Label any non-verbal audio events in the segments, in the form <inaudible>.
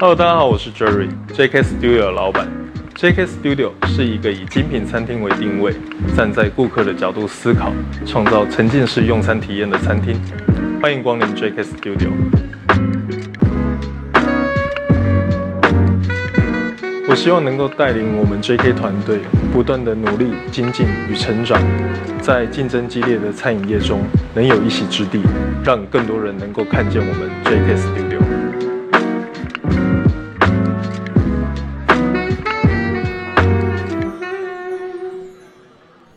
Hello，大家好，我是 Jerry，JK Studio 的老板。JK Studio 是一个以精品餐厅为定位，站在顾客的角度思考，创造沉浸式用餐体验的餐厅。欢迎光临 JK Studio。我希望能够带领我们 JK 团队，不断的努力精进与成长，在竞争激烈的餐饮业中，能有一席之地，让更多人能够看见我们 JK Studio。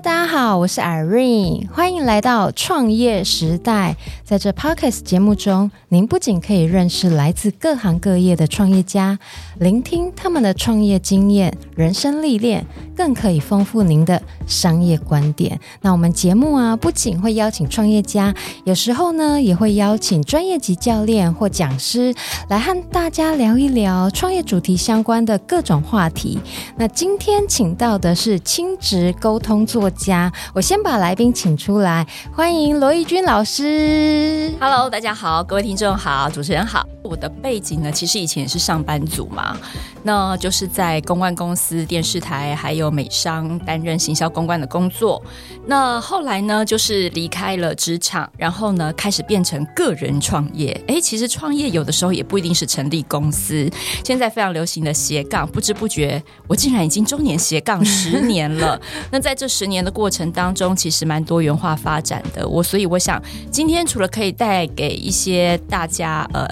大家好，我是 Irene，欢迎来到创业时代。在这 Podcast 节目中，您不仅可以认识来自各行各业的创业家，聆听他们的创业经验、人生历练，更可以丰富您的商业观点。那我们节目啊，不仅会邀请创业家，有时候呢，也会邀请专业级教练或讲师来和大家聊一聊创业主题相关的各种话题。那今天请到的是亲职沟通作家，我先把来宾请出来，欢迎罗义军老师。Hello，大家好，各位听众好，主持人好。我的背景呢，其实以前也是上班族嘛，那就是在公关公司、电视台还有美商担任行销公关的工作。那后来呢，就是离开了职场，然后呢，开始变成个人创业。哎，其实创业有的时候也不一定是成立公司。现在非常流行的斜杠，不知不觉我竟然已经中年斜杠十年了。<laughs> 那在这十年的过程当中，其实蛮多元化发展的。我所以我想，今天除了可以带给一些大家呃。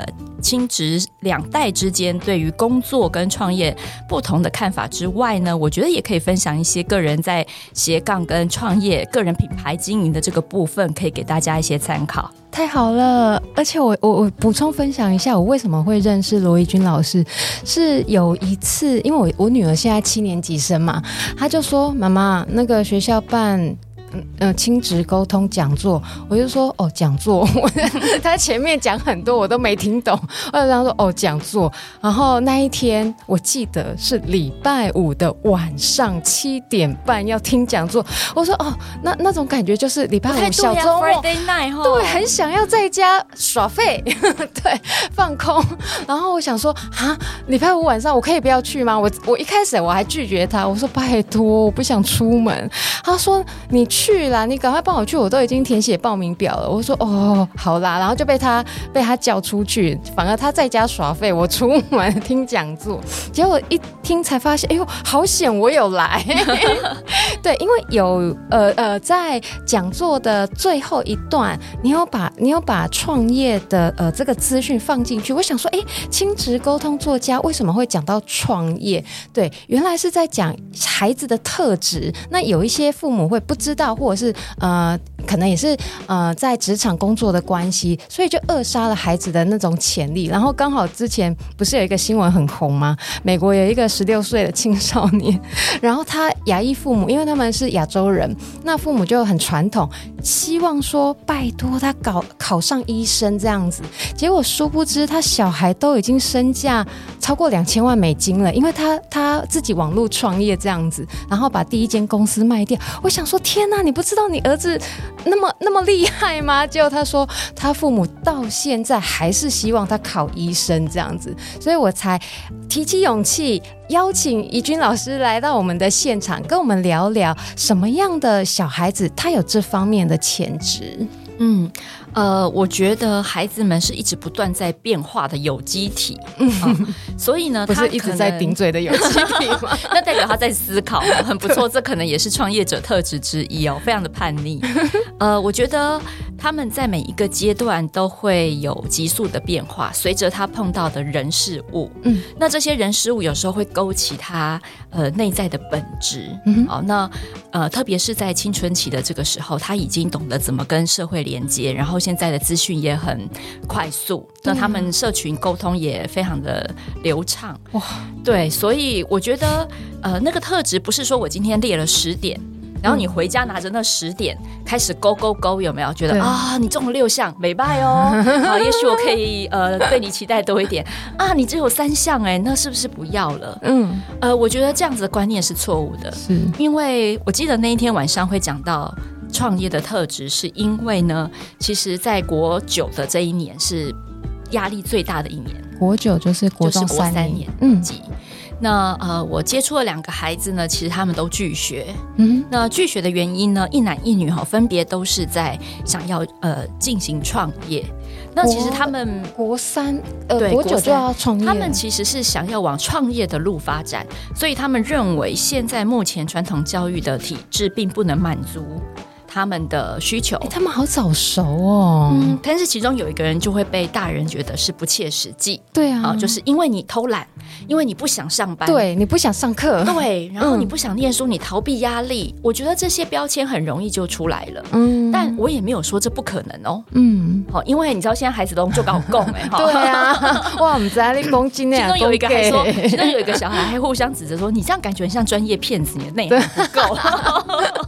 亲职两代之间对于工作跟创业不同的看法之外呢，我觉得也可以分享一些个人在斜杠跟创业、个人品牌经营的这个部分，可以给大家一些参考。太好了，而且我我我补充分享一下，我为什么会认识罗怡君老师，是有一次，因为我我女儿现在七年级生嘛，她就说妈妈，那个学校办。呃，亲职沟通讲座，我就说哦，讲座，<laughs> 他前面讲很多我都没听懂，我就这样说哦，讲座。然后那一天我记得是礼拜五的晚上七点半要听讲座，我说哦，那那种感觉就是礼拜五小周末，对，很想要在家耍废，<laughs> 对，放空。然后我想说啊，礼拜五晚上我可以不要去吗？我我一开始我还拒绝他，我说拜托，我不想出门。他说你去。去啦！你赶快帮我去，我都已经填写报名表了。我说哦，好啦，然后就被他被他叫出去，反而他在家耍废，我出门听讲座。结果一听才发现，哎呦，好险我有来。对，因为有呃呃，在讲座的最后一段，你有把你有把创业的呃这个资讯放进去。我想说，哎，亲职沟通作家为什么会讲到创业？对，原来是在讲孩子的特质。那有一些父母会不知道。或者是呃，可能也是呃，在职场工作的关系，所以就扼杀了孩子的那种潜力。然后刚好之前不是有一个新闻很红吗？美国有一个十六岁的青少年，然后他亚裔父母，因为他们是亚洲人，那父母就很传统，希望说拜托他搞考上医生这样子。结果殊不知，他小孩都已经身价超过两千万美金了，因为他他自己网络创业这样子，然后把第一间公司卖掉。我想说，天哪！你不知道你儿子那么那么厉害吗？结果他说，他父母到现在还是希望他考医生这样子，所以我才提起勇气邀请怡君老师来到我们的现场，跟我们聊聊什么样的小孩子他有这方面的潜质。嗯。呃，我觉得孩子们是一直不断在变化的有机体，嗯，嗯，所以呢，不是一直在顶嘴的有机体吗？<laughs> 那代表他在思考，很不错，这可能也是创业者特质之一哦，非常的叛逆。<laughs> 呃，我觉得他们在每一个阶段都会有急速的变化，随着他碰到的人事物，嗯，那这些人事物有时候会勾起他呃内在的本质，嗯，好，那呃特别是在青春期的这个时候，他已经懂得怎么跟社会连接，然后现在的资讯也很快速，那他们社群沟通也非常的流畅，哇，对，所以我觉得呃那个特质不是说我今天列了十点。然后你回家拿着那十点开始勾勾勾，有没有觉得啊？你中了六项，美败哦。好，<laughs> 也许我可以呃对你期待多一点啊。你只有三项哎，那是不是不要了？嗯，呃，我觉得这样子的观念是错误的。是，因为我记得那一天晚上会讲到创业的特质，是因为呢，其实，在国九的这一年是压力最大的一年。国九就是国中三年，嗯。那呃，我接触了两个孩子呢，其实他们都拒学。嗯，那拒学的原因呢，一男一女哈，分别都是在想要呃进行创业。那其实他们国三呃对国九就要创业，他们其实是想要往创业的路发展，所以他们认为现在目前传统教育的体制并不能满足。他们的需求，他们好早熟哦。嗯，但是其中有一个人就会被大人觉得是不切实际。对啊，就是因为你偷懒，因为你不想上班，对，你不想上课，对，然后你不想念书，你逃避压力。我觉得这些标签很容易就出来了。嗯，但我也没有说这不可能哦。嗯，好，因为你知道现在孩子都就搞共哎。<laughs> 对啊，<laughs> 哇，我们在那里攻击那，其中有一个还说，其中有一个小孩还互相指责说：“你这样感觉很像专业骗子，你的内涵不够。”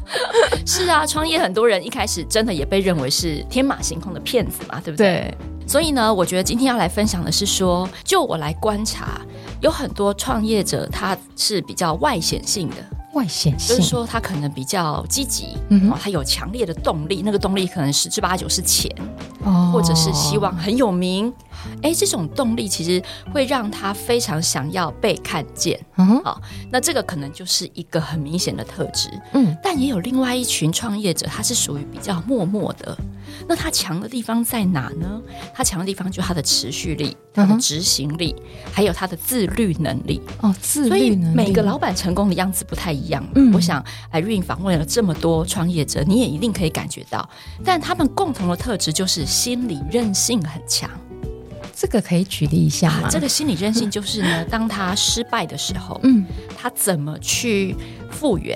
<laughs> 是啊，创业。很多人一开始真的也被认为是天马行空的骗子嘛，对不对？对。所以呢，我觉得今天要来分享的是说，就我来观察，有很多创业者他是比较外显性的，外显性就是说他可能比较积极，嗯，他有强烈的动力，那个动力可能十之八九是钱，哦，或者是希望很有名。哎，这种动力其实会让他非常想要被看见。嗯，好，那这个可能就是一个很明显的特质。嗯，但也有另外一群创业者，他是属于比较默默的。那他强的地方在哪呢？他强的地方就是他的持续力、他的执行力，还有他的自律能力。哦，自律能力。每个老板成功的样子不太一样。嗯，我想 Irene 访问了这么多创业者，你也一定可以感觉到，但他们共同的特质就是心理韧性很强。这个可以举例一下吗？啊，这个心理韧性就是呢，<laughs> 当他失败的时候，嗯，他怎么去复原？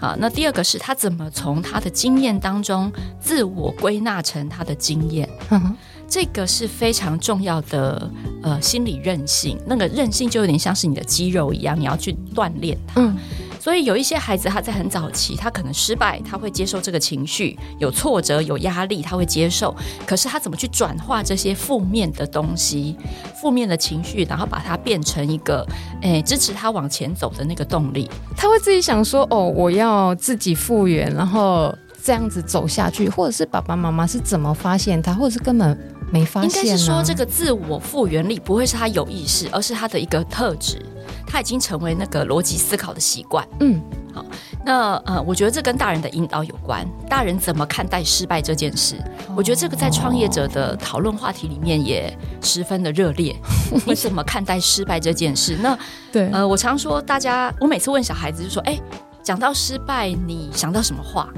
啊，那第二个是他怎么从他的经验当中自我归纳成他的经验？嗯，这个是非常重要的呃心理韧性。那个韧性就有点像是你的肌肉一样，你要去锻炼它。嗯所以有一些孩子，他在很早期，他可能失败，他会接受这个情绪，有挫折、有压力，他会接受。可是他怎么去转化这些负面的东西、负面的情绪，然后把它变成一个，诶，支持他往前走的那个动力？他会自己想说：“哦，我要自己复原，然后这样子走下去。”或者是爸爸妈妈是怎么发现他，或者是根本没发现？应该是说，这个自我复原力不会是他有意识，而是他的一个特质。他已经成为那个逻辑思考的习惯。嗯，好，那呃，我觉得这跟大人的引导有关。大人怎么看待失败这件事？哦、我觉得这个在创业者的讨论话题里面也十分的热烈。<laughs> 你怎么看待失败这件事？那对，呃，我常说，大家，我每次问小孩子就说：“哎，讲到失败，你想到什么话？”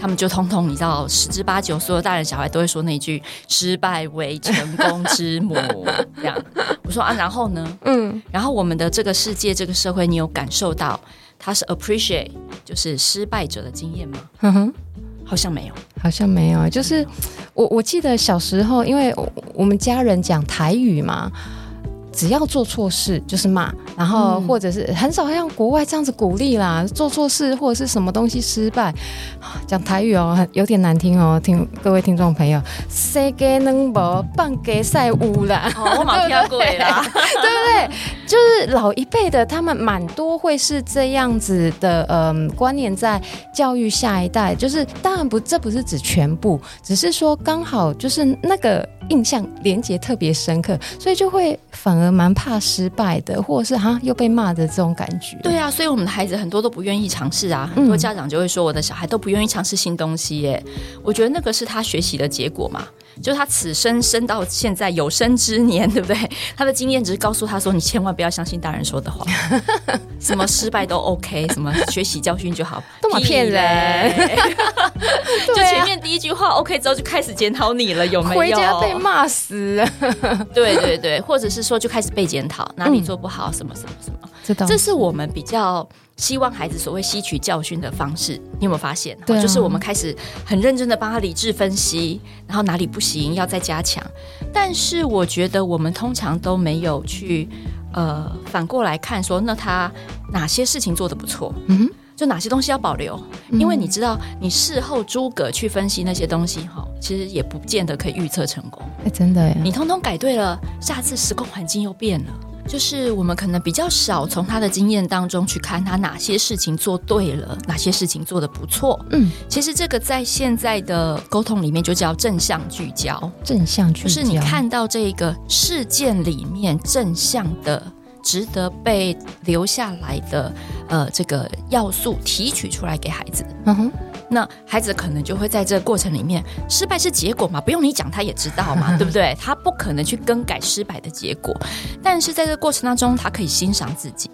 他们就通通，你知道，十之八九，所有大人小孩都会说那一句“失败为成功之母” <laughs> 这样。我说啊，然后呢？嗯，然后我们的这个世界、这个社会，你有感受到他是 appreciate 就是失败者的经验吗？嗯哼，好像没有，好像没有。就是我我记得小时候，因为我们家人讲台语嘛。只要做错事就是骂，然后或者是很少像国外这样子鼓励啦。做错事或者是什么东西失败，讲台语哦，有点难听哦。听各位听众朋友，世界能无半给赛乌啦，我马跳过啦，<laughs> 对不对？就是老一辈的，他们蛮多会是这样子的，嗯，观念在教育下一代。就是当然不，这不是指全部，只是说刚好就是那个印象连接特别深刻，所以就会反而蛮怕失败的，或者是哈又被骂的这种感觉。对啊，所以我们的孩子很多都不愿意尝试啊，很多家长就会说我的小孩都不愿意尝试新东西耶。我觉得那个是他学习的结果嘛。就他此生生到现在有生之年，对不对？<laughs> 他的经验只是告诉他说：“你千万不要相信大人说的话，<laughs> 什么失败都 OK，什么学习教训就好，都嘛骗人。<laughs> ”就前面第一句话 OK 之后，就开始检讨你了，有没有？回家被骂死。对对对，或者是说就开始被检讨，哪里做不好，什么什么什么。这，这是我们比较希望孩子所谓吸取教训的方式。你有没有发现？对啊，就是我们开始很认真的帮他理智分析，然后哪里不行要再加强。但是我觉得我们通常都没有去呃反过来看说，那他哪些事情做的不错？嗯哼，就哪些东西要保留？因为你知道，你事后诸葛去分析那些东西，哈，其实也不见得可以预测成功。哎，真的呀，你通通改对了，下次时空环境又变了。就是我们可能比较少从他的经验当中去看他哪些事情做对了，哪些事情做得不错。嗯，其实这个在现在的沟通里面就叫正向聚焦。正向聚焦就是你看到这个事件里面正向的。值得被留下来的，呃，这个要素提取出来给孩子。嗯哼，那孩子可能就会在这个过程里面，失败是结果嘛，不用你讲他也知道嘛，<laughs> 对不对？他不可能去更改失败的结果，但是在这个过程当中，他可以欣赏自己，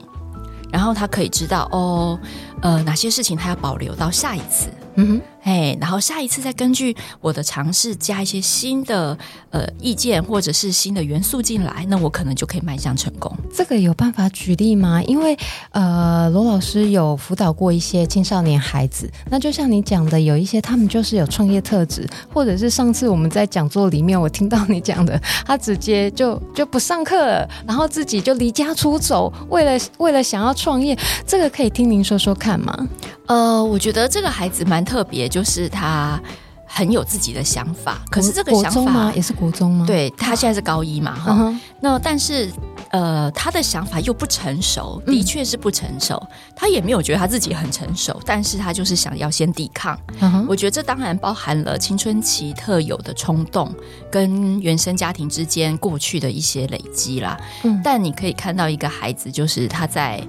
然后他可以知道哦，呃，哪些事情他要保留到下一次。嗯哼，哎，然后下一次再根据我的尝试加一些新的呃意见或者是新的元素进来，那我可能就可以迈向成功。这个有办法举例吗？因为呃，罗老师有辅导过一些青少年孩子，那就像你讲的，有一些他们就是有创业特质，或者是上次我们在讲座里面我听到你讲的，他直接就就不上课，然后自己就离家出走，为了为了想要创业，这个可以听您说说看吗？呃，我觉得这个孩子蛮特别，就是他很有自己的想法。可是这个想法也是国中吗？对，他现在是高一嘛，哈、uh-huh。那但是呃，他的想法又不成熟，的确是不成熟。嗯、他也没有觉得他自己很成熟，但是他就是想要先抵抗。Uh-huh、我觉得这当然包含了青春期特有的冲动，跟原生家庭之间过去的一些累积啦。嗯，但你可以看到一个孩子，就是他在。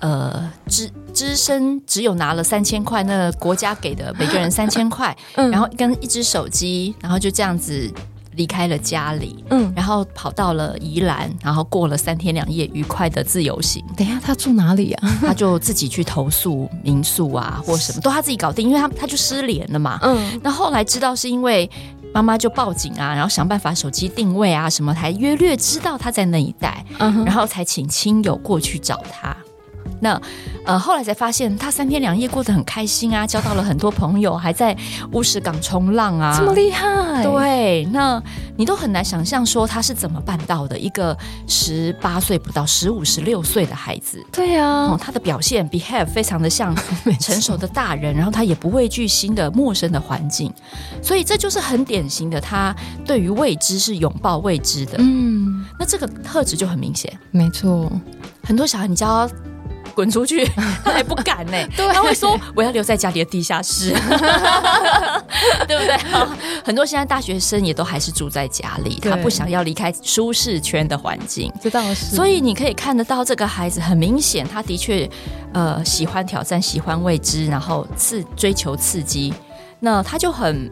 呃，只只身只有拿了三千块，那国家给的每个人 <laughs> 三千块，嗯，然后跟一只手机，然后就这样子离开了家里，嗯，然后跑到了宜兰，然后过了三天两夜愉快的自由行。等一下，他住哪里啊？<laughs> <laughs> 他就自己去投诉民宿啊，或什么都他自己搞定，因为他他就失联了嘛，嗯，那后来知道是因为妈妈就报警啊，然后想办法手机定位啊什么，才约略知道他在那一带，嗯，然后才请亲友过去找他。那，呃，后来才发现他三天两夜过得很开心啊，交到了很多朋友，还在乌石港冲浪啊，这么厉害。对，那你都很难想象说他是怎么办到的。一个十八岁不到、十五、十六岁的孩子，对呀、啊，哦，他的表现 behave 非常的像 <laughs> 成熟的大人，然后他也不畏惧新的陌生的环境，所以这就是很典型的，他对于未知是拥抱未知的。嗯，那这个特质就很明显。没错，很多小孩你教。滚出去，<laughs> 他还不敢呢。对，他会说：“我要留在家里的地下室，<laughs> 对不对？” <laughs> 很多现在大学生也都还是住在家里，他不想要离开舒适圈的环境。这倒是。所以你可以看得到，这个孩子很明显，他的确呃喜欢挑战，喜欢未知，然后刺追求刺激。那他就很，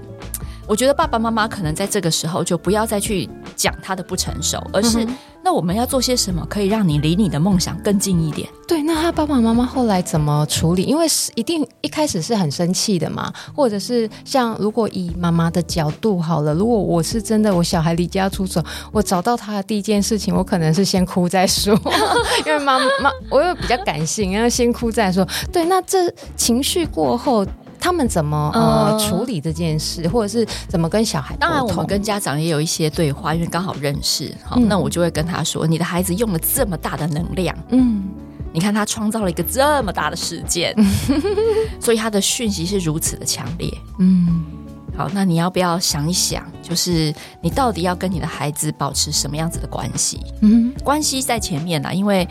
我觉得爸爸妈妈可能在这个时候就不要再去讲他的不成熟，而是。那我们要做些什么，可以让你离你的梦想更近一点？对，那他爸爸妈妈后来怎么处理？因为是一定一开始是很生气的嘛，或者是像如果以妈妈的角度好了，如果我是真的我小孩离家出走，我找到他的第一件事情，我可能是先哭再说，<laughs> 因为妈妈我又比较感性，要先哭再说。对，那这情绪过后。他们怎么呃处理这件事，或者是怎么跟小孩？当然，我们跟家长也有一些对话，因为刚好认识。好，嗯，那我就会跟他说：“你的孩子用了这么大的能量，嗯，你看他创造了一个这么大的事件，<laughs> 所以他的讯息是如此的强烈。嗯，好，那你要不要想一想，就是你到底要跟你的孩子保持什么样子的关系？嗯，关系在前面啦，因为。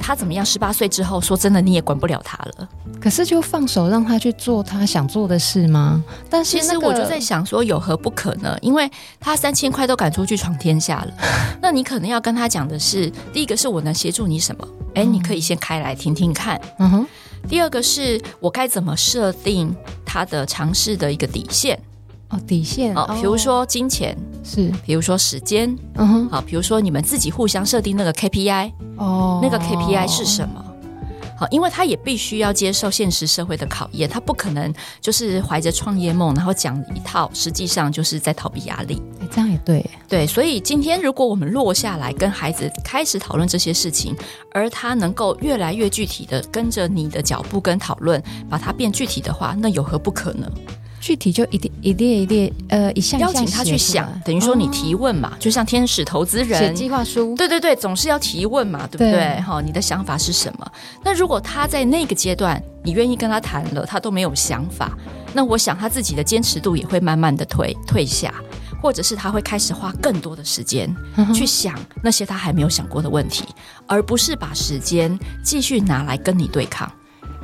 他怎么样？十八岁之后，说真的，你也管不了他了。可是就放手让他去做他想做的事吗？但是、那个、其实我就在想说，有何不可呢？因为他三千块都敢出去闯天下了，<laughs> 那你可能要跟他讲的是：第一个是我能协助你什么？哎、嗯，你可以先开来听听看。嗯哼。第二个是我该怎么设定他的尝试的一个底线？哦，底线哦，比如说金钱是，比如说时间，嗯哼，好，比如说你们自己互相设定那个 KPI，哦，那个 KPI 是什么？好，因为他也必须要接受现实社会的考验，他不可能就是怀着创业梦，然后讲一套，实际上就是在逃避压力。这样也对，对，所以今天如果我们落下来跟孩子开始讨论这些事情，而他能够越来越具体的跟着你的脚步跟讨论，把它变具体的话，那有何不可能？具体就一列一列一列，呃，一项邀请他去想，等于说你提问嘛，哦、就像天使投资人写计划书，对对对，总是要提问嘛，对不对？哈，你的想法是什么？那如果他在那个阶段，你愿意跟他谈了，他都没有想法，那我想他自己的坚持度也会慢慢的退退下，或者是他会开始花更多的时间去想那些他还没有想过的问题，而不是把时间继续拿来跟你对抗。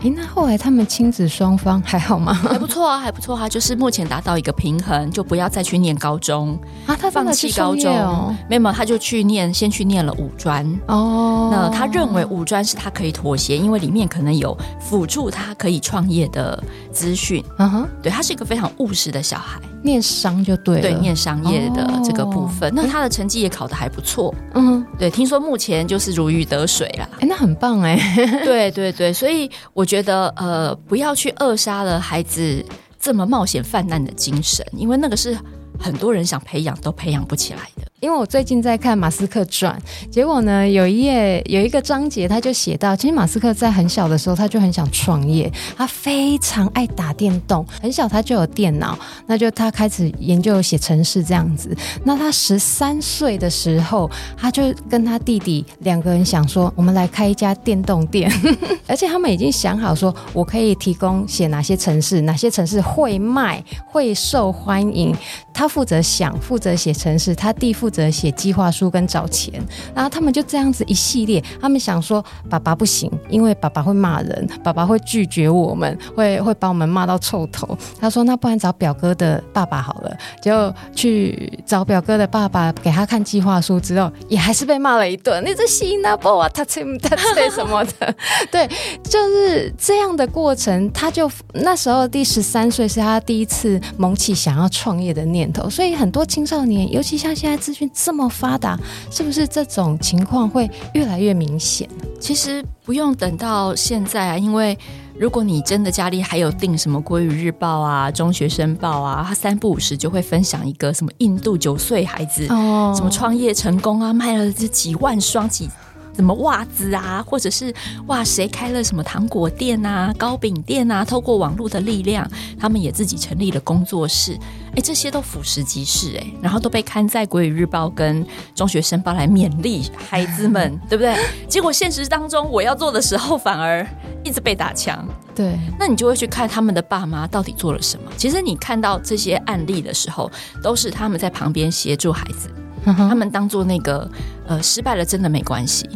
诶，那后来他们亲子双方还好吗？还不错啊，还不错啊，就是目前达到一个平衡，就不要再去念高中啊。他放弃高中，没有，他就去念，先去念了五专哦。那他认为五专是他可以妥协，因为里面可能有辅助他可以创业的资讯。嗯哼，对，他是一个非常务实的小孩。念商就对了，对，念商业的这个部分，哦、那他的成绩也考得还不错。嗯，对，听说目前就是如鱼得水啦。哎，那很棒哎。<laughs> 对对对，所以我觉得呃，不要去扼杀了孩子这么冒险犯难的精神，因为那个是很多人想培养都培养不起来的。因为我最近在看马斯克传，结果呢，有一页有一个章节，他就写到，其实马斯克在很小的时候，他就很想创业，他非常爱打电动，很小他就有电脑，那就他开始研究写程式这样子。那他十三岁的时候，他就跟他弟弟两个人想说，我们来开一家电动店，<laughs> 而且他们已经想好说，我可以提供写哪些程式，哪些程式会卖，会受欢迎。他负责想，负责写程式，他弟负责写计划书跟找钱，然后他们就这样子一系列。他们想说，爸爸不行，因为爸爸会骂人，爸爸会拒绝我们，会会把我们骂到臭头。他说，那不然找表哥的爸爸好了，就去找表哥的爸爸给他看计划书之后，也还是被骂了一顿。你这西那波啊，他这他这什么的？<laughs> 对，就是这样的过程。他就那时候第十三岁是他第一次萌起想要创业的念头。所以很多青少年，尤其像现在资讯这么发达，是不是这种情况会越来越明显？其实不用等到现在啊，因为如果你真的家里还有订什么《国语日报》啊、《中学生报》啊，他三不五时就会分享一个什么印度九岁孩子哦，什么创业成功啊，卖了这几万双几。什么袜子啊，或者是哇，谁开了什么糖果店啊、糕饼店啊？透过网络的力量，他们也自己成立了工作室。哎，这些都俯拾即是哎，然后都被刊在《国语日报》跟《中学生报》来勉励孩子们，对不对？结果现实当中，我要做的时候，反而一直被打枪。对，那你就会去看他们的爸妈到底做了什么。其实你看到这些案例的时候，都是他们在旁边协助孩子。他们当做那个呃失败了，真的没关系。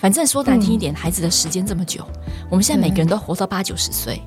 反正说难听一点，嗯、孩子的时间这么久，我们现在每个人都活到八九十岁，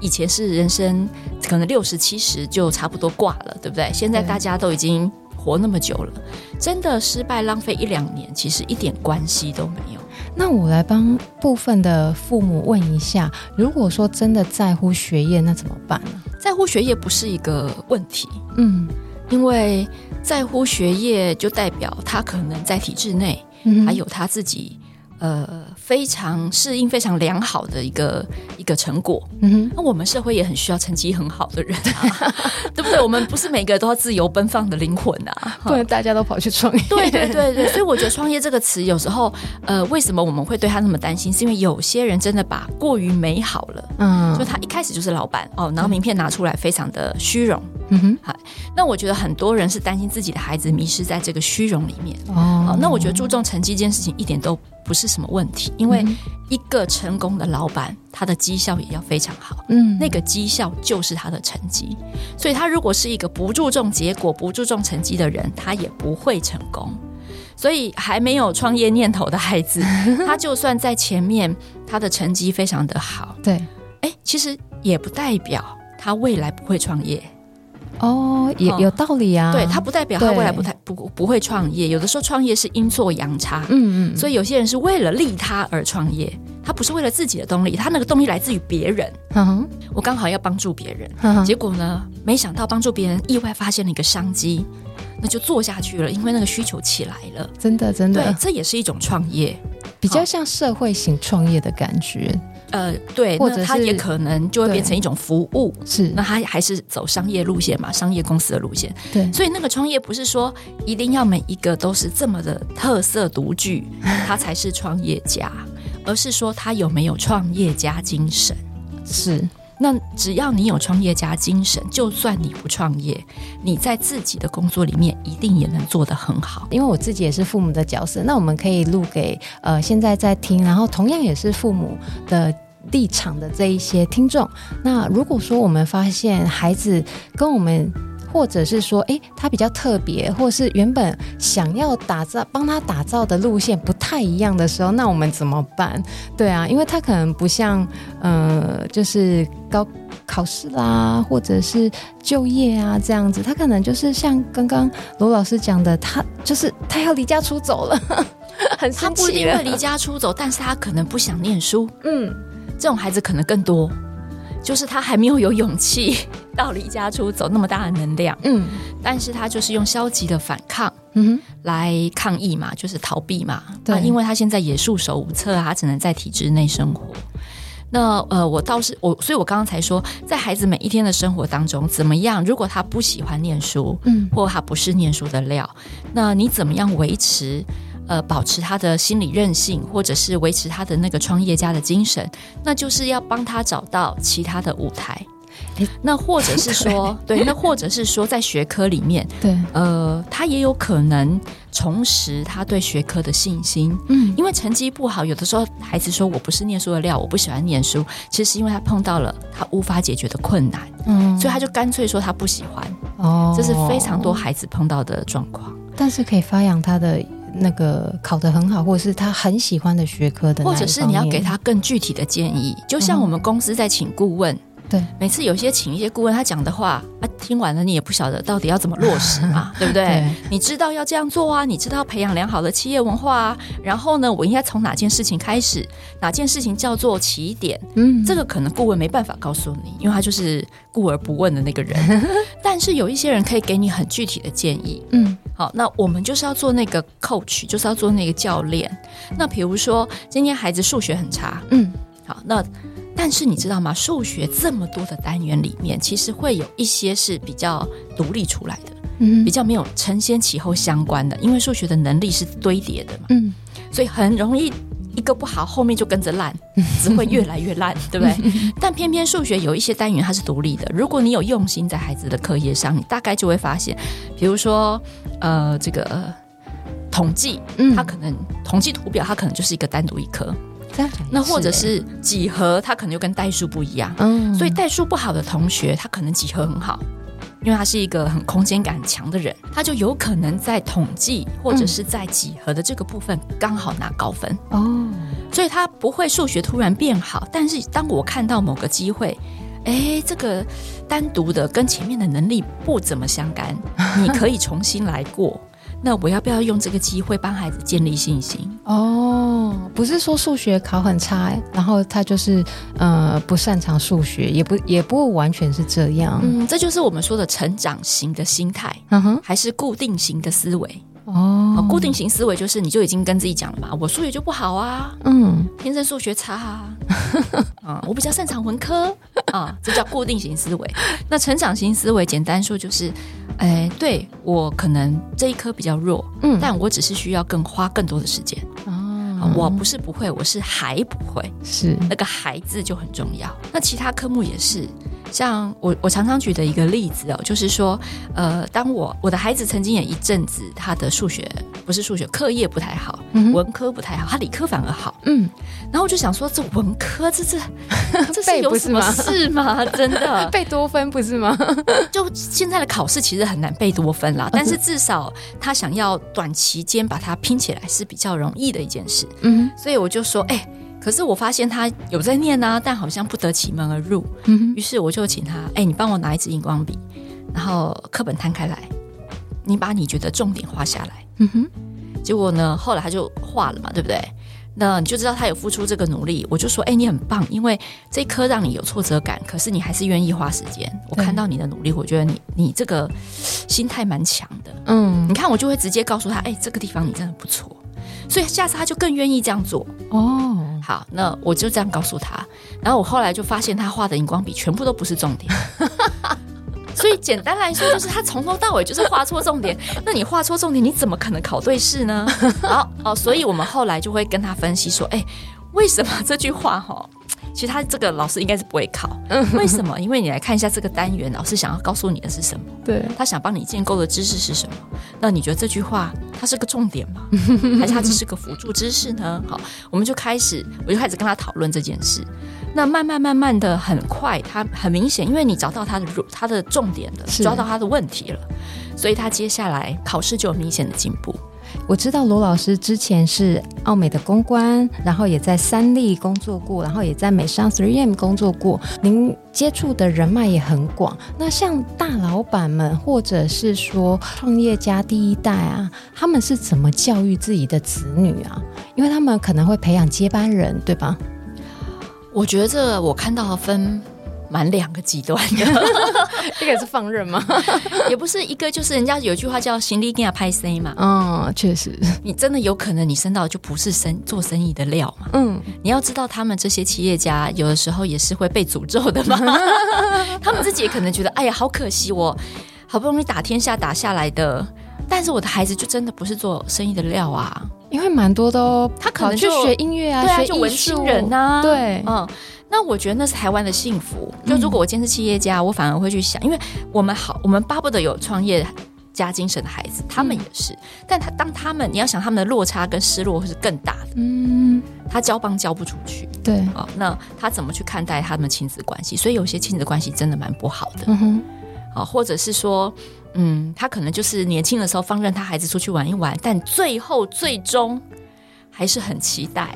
以前是人生可能六十七十就差不多挂了，对不对？现在大家都已经活那么久了，真的失败浪费一两年，其实一点关系都没有。那我来帮部分的父母问一下，如果说真的在乎学业，那怎么办呢？在乎学业不是一个问题，嗯。因为在乎学业，就代表他可能在体制内，还有他自己。呃，非常适应、非常良好的一个一个成果。嗯哼，那我们社会也很需要成绩很好的人啊，<laughs> 对不对？我们不是每个人都要自由奔放的灵魂啊，<laughs> 不然大家都跑去创业。对对对对，所以我觉得“创业”这个词有时候，呃，为什么我们会对他那么担心？是因为有些人真的把过于美好了，嗯，就他一开始就是老板哦，然后名片拿出来非常的虚荣。嗯哼，好，那我觉得很多人是担心自己的孩子迷失在这个虚荣里面。哦，那我觉得注重成绩这件事情一点都。不是什么问题，因为一个成功的老板，他的绩效也要非常好。嗯，那个绩效就是他的成绩。所以，他如果是一个不注重结果、不注重成绩的人，他也不会成功。所以，还没有创业念头的孩子，<laughs> 他就算在前面，他的成绩非常的好，对，哎，其实也不代表他未来不会创业。哦，也有道理啊。对，他不代表他未来不太不不会创业。有的时候创业是阴错阳差。嗯嗯。所以有些人是为了利他而创业，他不是为了自己的动力，他那个动力来自于别人。嗯，我刚好要帮助别人，嗯结果呢，没想到帮助别人，意外发现了一个商机，那就做下去了，因为那个需求起来了。真的真的，对，这也是一种创业，比较像社会型创业的感觉。呃，对，或者那它也可能就会变成一种服务，是，那它还是走商业路线嘛，商业公司的路线。对，所以那个创业不是说一定要每一个都是这么的特色独具，<laughs> 他才是创业家，而是说他有没有创业家精神。是，那只要你有创业家精神，就算你不创业，你在自己的工作里面一定也能做得很好。因为我自己也是父母的角色，那我们可以录给呃现在在听，然后同样也是父母的。立场的这一些听众，那如果说我们发现孩子跟我们，或者是说，诶，他比较特别，或是原本想要打造帮他打造的路线不太一样的时候，那我们怎么办？对啊，因为他可能不像，呃，就是高考试啦，或者是就业啊这样子，他可能就是像刚刚罗老师讲的，他就是他要离家出走了，<laughs> 很他不一定会离家出走，但是他可能不想念书，嗯。这种孩子可能更多，就是他还没有有勇气 <laughs> 到离家出走那么大的能量，嗯，但是他就是用消极的反抗，嗯哼，来抗议嘛，就是逃避嘛，对，因为他现在也束手无策啊，他只能在体制内生活。那呃，我倒是我，所以我刚刚才说，在孩子每一天的生活当中，怎么样？如果他不喜欢念书，嗯，或他不是念书的料，那你怎么样维持？呃，保持他的心理韧性，或者是维持他的那个创业家的精神，那就是要帮他找到其他的舞台。那或者是说，<laughs> 对，那或者是说，在学科里面，对，呃，他也有可能重拾他对学科的信心。嗯，因为成绩不好，有的时候孩子说我不是念书的料，我不喜欢念书，其实是因为他碰到了他无法解决的困难，嗯，所以他就干脆说他不喜欢。哦，这是非常多孩子碰到的状况，但是可以发扬他的。那个考得很好，或者是他很喜欢的学科的，或者是你要给他更具体的建议，就像我们公司在请顾问。嗯对，每次有些请一些顾问，他讲的话啊，听完了你也不晓得到底要怎么落实嘛，<laughs> 对不对？对，你知道要这样做啊，你知道培养良好的企业文化啊，然后呢，我应该从哪件事情开始？哪件事情叫做起点？嗯，这个可能顾问没办法告诉你，因为他就是顾而不问的那个人。<laughs> 但是有一些人可以给你很具体的建议。嗯，好，那我们就是要做那个 coach，就是要做那个教练。那比如说今天孩子数学很差，嗯，好，那。但是你知道吗？数学这么多的单元里面，其实会有一些是比较独立出来的，嗯，比较没有承先启后相关的，因为数学的能力是堆叠的嘛，嗯，所以很容易一个不好，后面就跟着烂，<laughs> 只会越来越烂，对不对？<laughs> 但偏偏数学有一些单元它是独立的，如果你有用心在孩子的课业上，你大概就会发现，比如说呃，这个统计，它可能统计图表，它可能就是一个单独一科。那或者是几何，它可能又跟代数不一样，嗯，所以代数不好的同学，他可能几何很好，因为他是一个很空间感强的人，他就有可能在统计或者是在几何的这个部分刚好拿高分。哦，所以他不会数学突然变好，但是当我看到某个机会，哎，这个单独的跟前面的能力不怎么相干，<laughs> 你可以重新来过。那我要不要用这个机会帮孩子建立信心？哦，不是说数学考很差，然后他就是呃不擅长数学，也不也不完全是这样。嗯，这就是我们说的成长型的心态，嗯哼，还是固定型的思维。哦，固定型思维就是你就已经跟自己讲了嘛，我数学就不好啊，嗯，天生数学差啊，<laughs> 啊，我比较擅长文科啊，这叫固定型思维。<laughs> 那成长型思维，简单说就是。哎，对，我可能这一科比较弱，嗯，但我只是需要更花更多的时间。哦，我不是不会，我是还不会，是那个“孩”字就很重要。那其他科目也是。像我，我常常举的一个例子哦，就是说，呃，当我我的孩子曾经有一阵子，他的数学不是数学课业不太好，嗯、文科不太好，他理科反而好，嗯，然后我就想说，这文科这 <laughs> 这这是有什么事吗？<laughs> 真的。贝多芬不是吗？<laughs> 就现在的考试其实很难贝多芬啦，但是至少他想要短期间把它拼起来是比较容易的一件事，嗯，所以我就说，哎。可是我发现他有在念啊，但好像不得其门而入。嗯，于是我就请他，哎、欸，你帮我拿一支荧光笔，然后课本摊开来，你把你觉得重点画下来。嗯哼，结果呢，后来他就画了嘛，对不对？那你就知道他有付出这个努力。我就说，哎，你很棒，因为这一科让你有挫折感，可是你还是愿意花时间。我看到你的努力，我觉得你你这个心态蛮强的。嗯，你看我就会直接告诉他，哎，这个地方你真的不错，所以下次他就更愿意这样做。哦，好，那我就这样告诉他。然后我后来就发现他画的荧光笔全部都不是重点。<laughs> 所以简单来说，就是他从头到尾就是画错重点。<laughs> 那你画错重点，你怎么可能考对试呢？<laughs> 好哦，所以我们后来就会跟他分析说，哎，为什么这句话哈？其实他这个老师应该是不会考。为什么？因为你来看一下这个单元，老师想要告诉你的是什么？对，他想帮你建构的知识是什么？那你觉得这句话它是个重点吗？<laughs> 还是它只是个辅助知识呢？好，我们就开始，我就开始跟他讨论这件事。那慢慢慢慢的很快，他很明显，因为你找到他的他的重点了，抓到他的问题了，所以他接下来考试就有明显的进步。我知道罗老师之前是奥美的公关，然后也在三立工作过，然后也在美商 3M 工作过。您接触的人脉也很广。那像大老板们，或者是说创业家第一代啊，他们是怎么教育自己的子女啊？因为他们可能会培养接班人，对吧？我觉得我看到的分蛮两个极端的，<laughs> 一个是放任吗？<laughs> 也不是，一个就是人家有句话叫“行李给他拍 C” 嘛。嗯，确实，你真的有可能你生到就不是生做生意的料嘛。嗯，你要知道他们这些企业家有的时候也是会被诅咒的嘛。<laughs> 他们自己也可能觉得，哎呀，好可惜，我好不容易打天下打下来的，但是我的孩子就真的不是做生意的料啊。因为蛮多都，他可能去学音乐啊，学就文青人啊，对，嗯，那我觉得那是台湾的幸福。就如果我坚持企业家，我反而会去想，因为我们好，我们巴不得有创业家精神的孩子，他们也是。但他当他们，你要想他们的落差跟失落会是更大的。嗯，他交棒交不出去，对，哦，那他怎么去看待他们亲子关系？所以有些亲子关系真的蛮不好的。嗯哼，啊，或者是说。嗯，他可能就是年轻的时候放任他孩子出去玩一玩，但最后最终还是很期待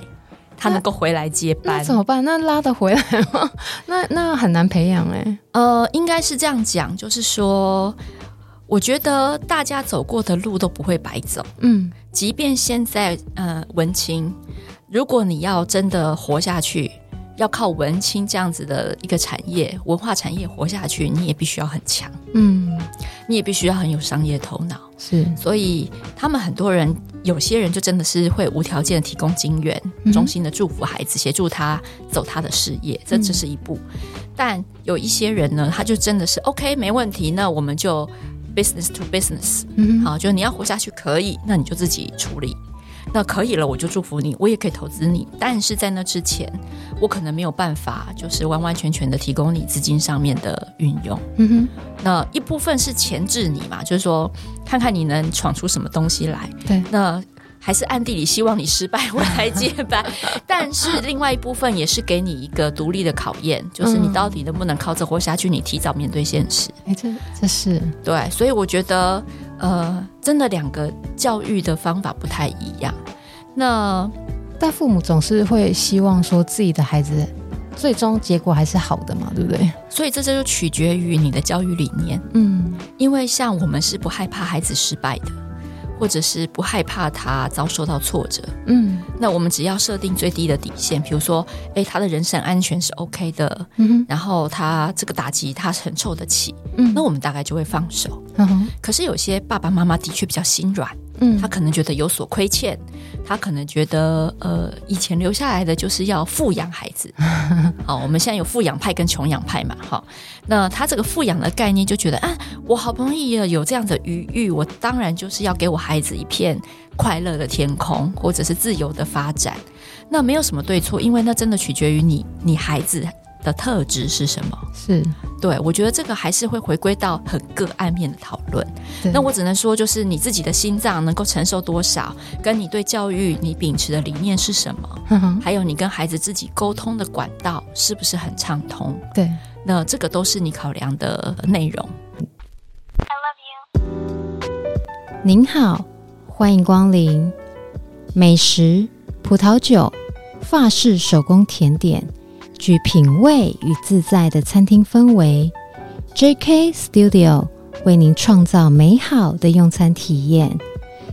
他能够回来接班。那，怎么办？那拉得回来吗？<laughs> 那那很难培养哎。呃，应该是这样讲，就是说，我觉得大家走过的路都不会白走。嗯，即便现在呃文青，如果你要真的活下去。要靠文青这样子的一个产业，文化产业活下去，你也必须要很强，嗯，你也必须要很有商业头脑，是。所以他们很多人，有些人就真的是会无条件的提供金援，衷心的祝福孩子，协助他走他的事业，这只是一步。但有一些人呢，他就真的是 OK，没问题，那我们就 business to business，嗯，好，就你要活下去可以，那你就自己处理。那可以了，我就祝福你，我也可以投资你。但是在那之前，我可能没有办法，就是完完全全的提供你资金上面的运用。嗯哼，那一部分是前置你嘛，就是说看看你能闯出什么东西来。对，那还是暗地里希望你失败，我来接班。<laughs> 但是另外一部分也是给你一个独立的考验，就是你到底能不能靠着活下去？你提早面对现实。哎，这这是对，所以我觉得。呃，真的两个教育的方法不太一样。那但父母总是会希望说自己的孩子最终结果还是好的嘛，对不对？所以这就取决于你的教育理念。嗯，因为像我们是不害怕孩子失败的。或者是不害怕他遭受到挫折，嗯，那我们只要设定最低的底线，比如说，诶，他的人身安全是 OK 的，嗯，然后他这个打击他承受得起，嗯，那我们大概就会放手。嗯哼，可是有些爸爸妈妈的确比较心软。嗯，他可能觉得有所亏欠，他可能觉得，呃，以前留下来的就是要富养孩子。<laughs> 好，我们现在有富养派跟穷养派嘛，哈，那他这个富养的概念就觉得，啊，我好不容易有这样的余裕，我当然就是要给我孩子一片快乐的天空，或者是自由的发展。那没有什么对错，因为那真的取决于你，你孩子。的特质是什么？是对，我觉得这个还是会回归到很个案面的讨论。那我只能说，就是你自己的心脏能够承受多少，跟你对教育你秉持的理念是什么，嗯、还有你跟孩子自己沟通的管道是不是很畅通？对，那这个都是你考量的内容。I love you。您好，欢迎光临美食、葡萄酒、法式手工甜点。具品味与自在的餐厅氛围，JK Studio 为您创造美好的用餐体验，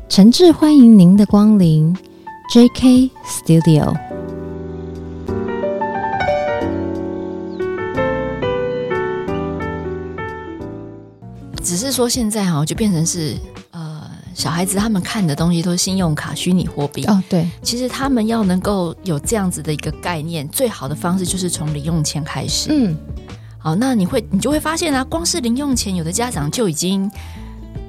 诚挚欢迎您的光临。JK Studio。只是说现在哈，就变成是，小孩子他们看的东西都是信用卡、虚拟货币哦。对，其实他们要能够有这样子的一个概念，最好的方式就是从零用钱开始。嗯，好，那你会你就会发现啊，光是零用钱，有的家长就已经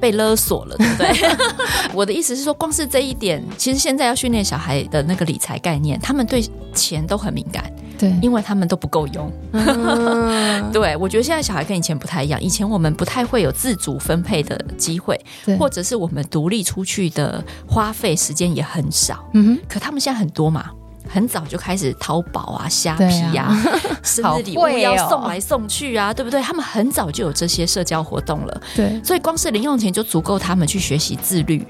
被勒索了，对不对？<laughs> 我的意思是说，光是这一点，其实现在要训练小孩的那个理财概念，他们对钱都很敏感。对，因为他们都不够用。嗯、<laughs> 对，我觉得现在小孩跟以前不太一样。以前我们不太会有自主分配的机会，或者是我们独立出去的花费时间也很少。嗯哼，可他们现在很多嘛，很早就开始淘宝啊、虾皮啊，<laughs> 生日礼物要送来送去啊，对不对？他们很早就有这些社交活动了。对，所以光是零用钱就足够他们去学习自律。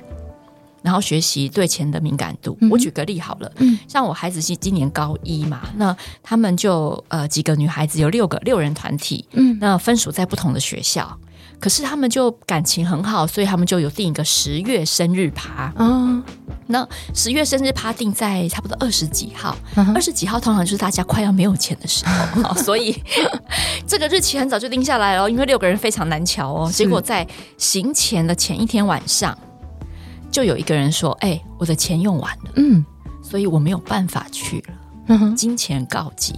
然后学习对钱的敏感度。嗯、我举个例好了，嗯、像我孩子是今年高一嘛，那他们就呃几个女孩子有六个六人团体，嗯，那分属在不同的学校，可是他们就感情很好，所以他们就有定一个十月生日趴，嗯，那十月生日趴定在差不多二十几号，二十、嗯、几号通常就是大家快要没有钱的时候，<laughs> 所以 <laughs> 这个日期很早就定下来了，因为六个人非常难瞧哦，结果在行前的前一天晚上。就有一个人说：“哎、欸，我的钱用完了，嗯，所以我没有办法去了，嗯、金钱告急。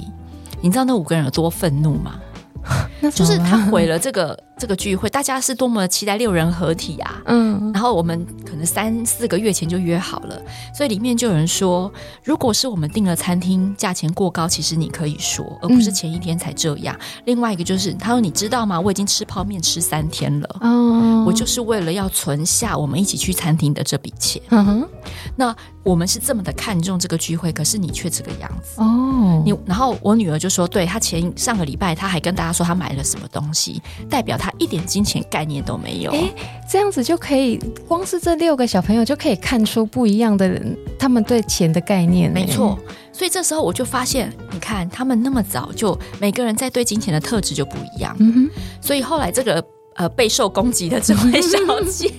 你知道那五个人有多愤怒吗？<laughs> 就是他毁了这个。”这个聚会，大家是多么期待六人合体啊！嗯，然后我们可能三四个月前就约好了，所以里面就有人说，如果是我们订了餐厅，价钱过高，其实你可以说，而不是前一天才这样。嗯、另外一个就是，他说你知道吗？我已经吃泡面吃三天了，哦，我就是为了要存下我们一起去餐厅的这笔钱。嗯哼，那我们是这么的看重这个聚会，可是你却这个样子哦。你然后我女儿就说，对，她前上个礼拜，她还跟大家说她买了什么东西，代表她。一点金钱概念都没有，哎，这样子就可以，光是这六个小朋友就可以看出不一样的人，他们对钱的概念。没错，所以这时候我就发现，你看他们那么早就每个人在对金钱的特质就不一样。嗯哼，所以后来这个。呃，备受攻击的这位小姐，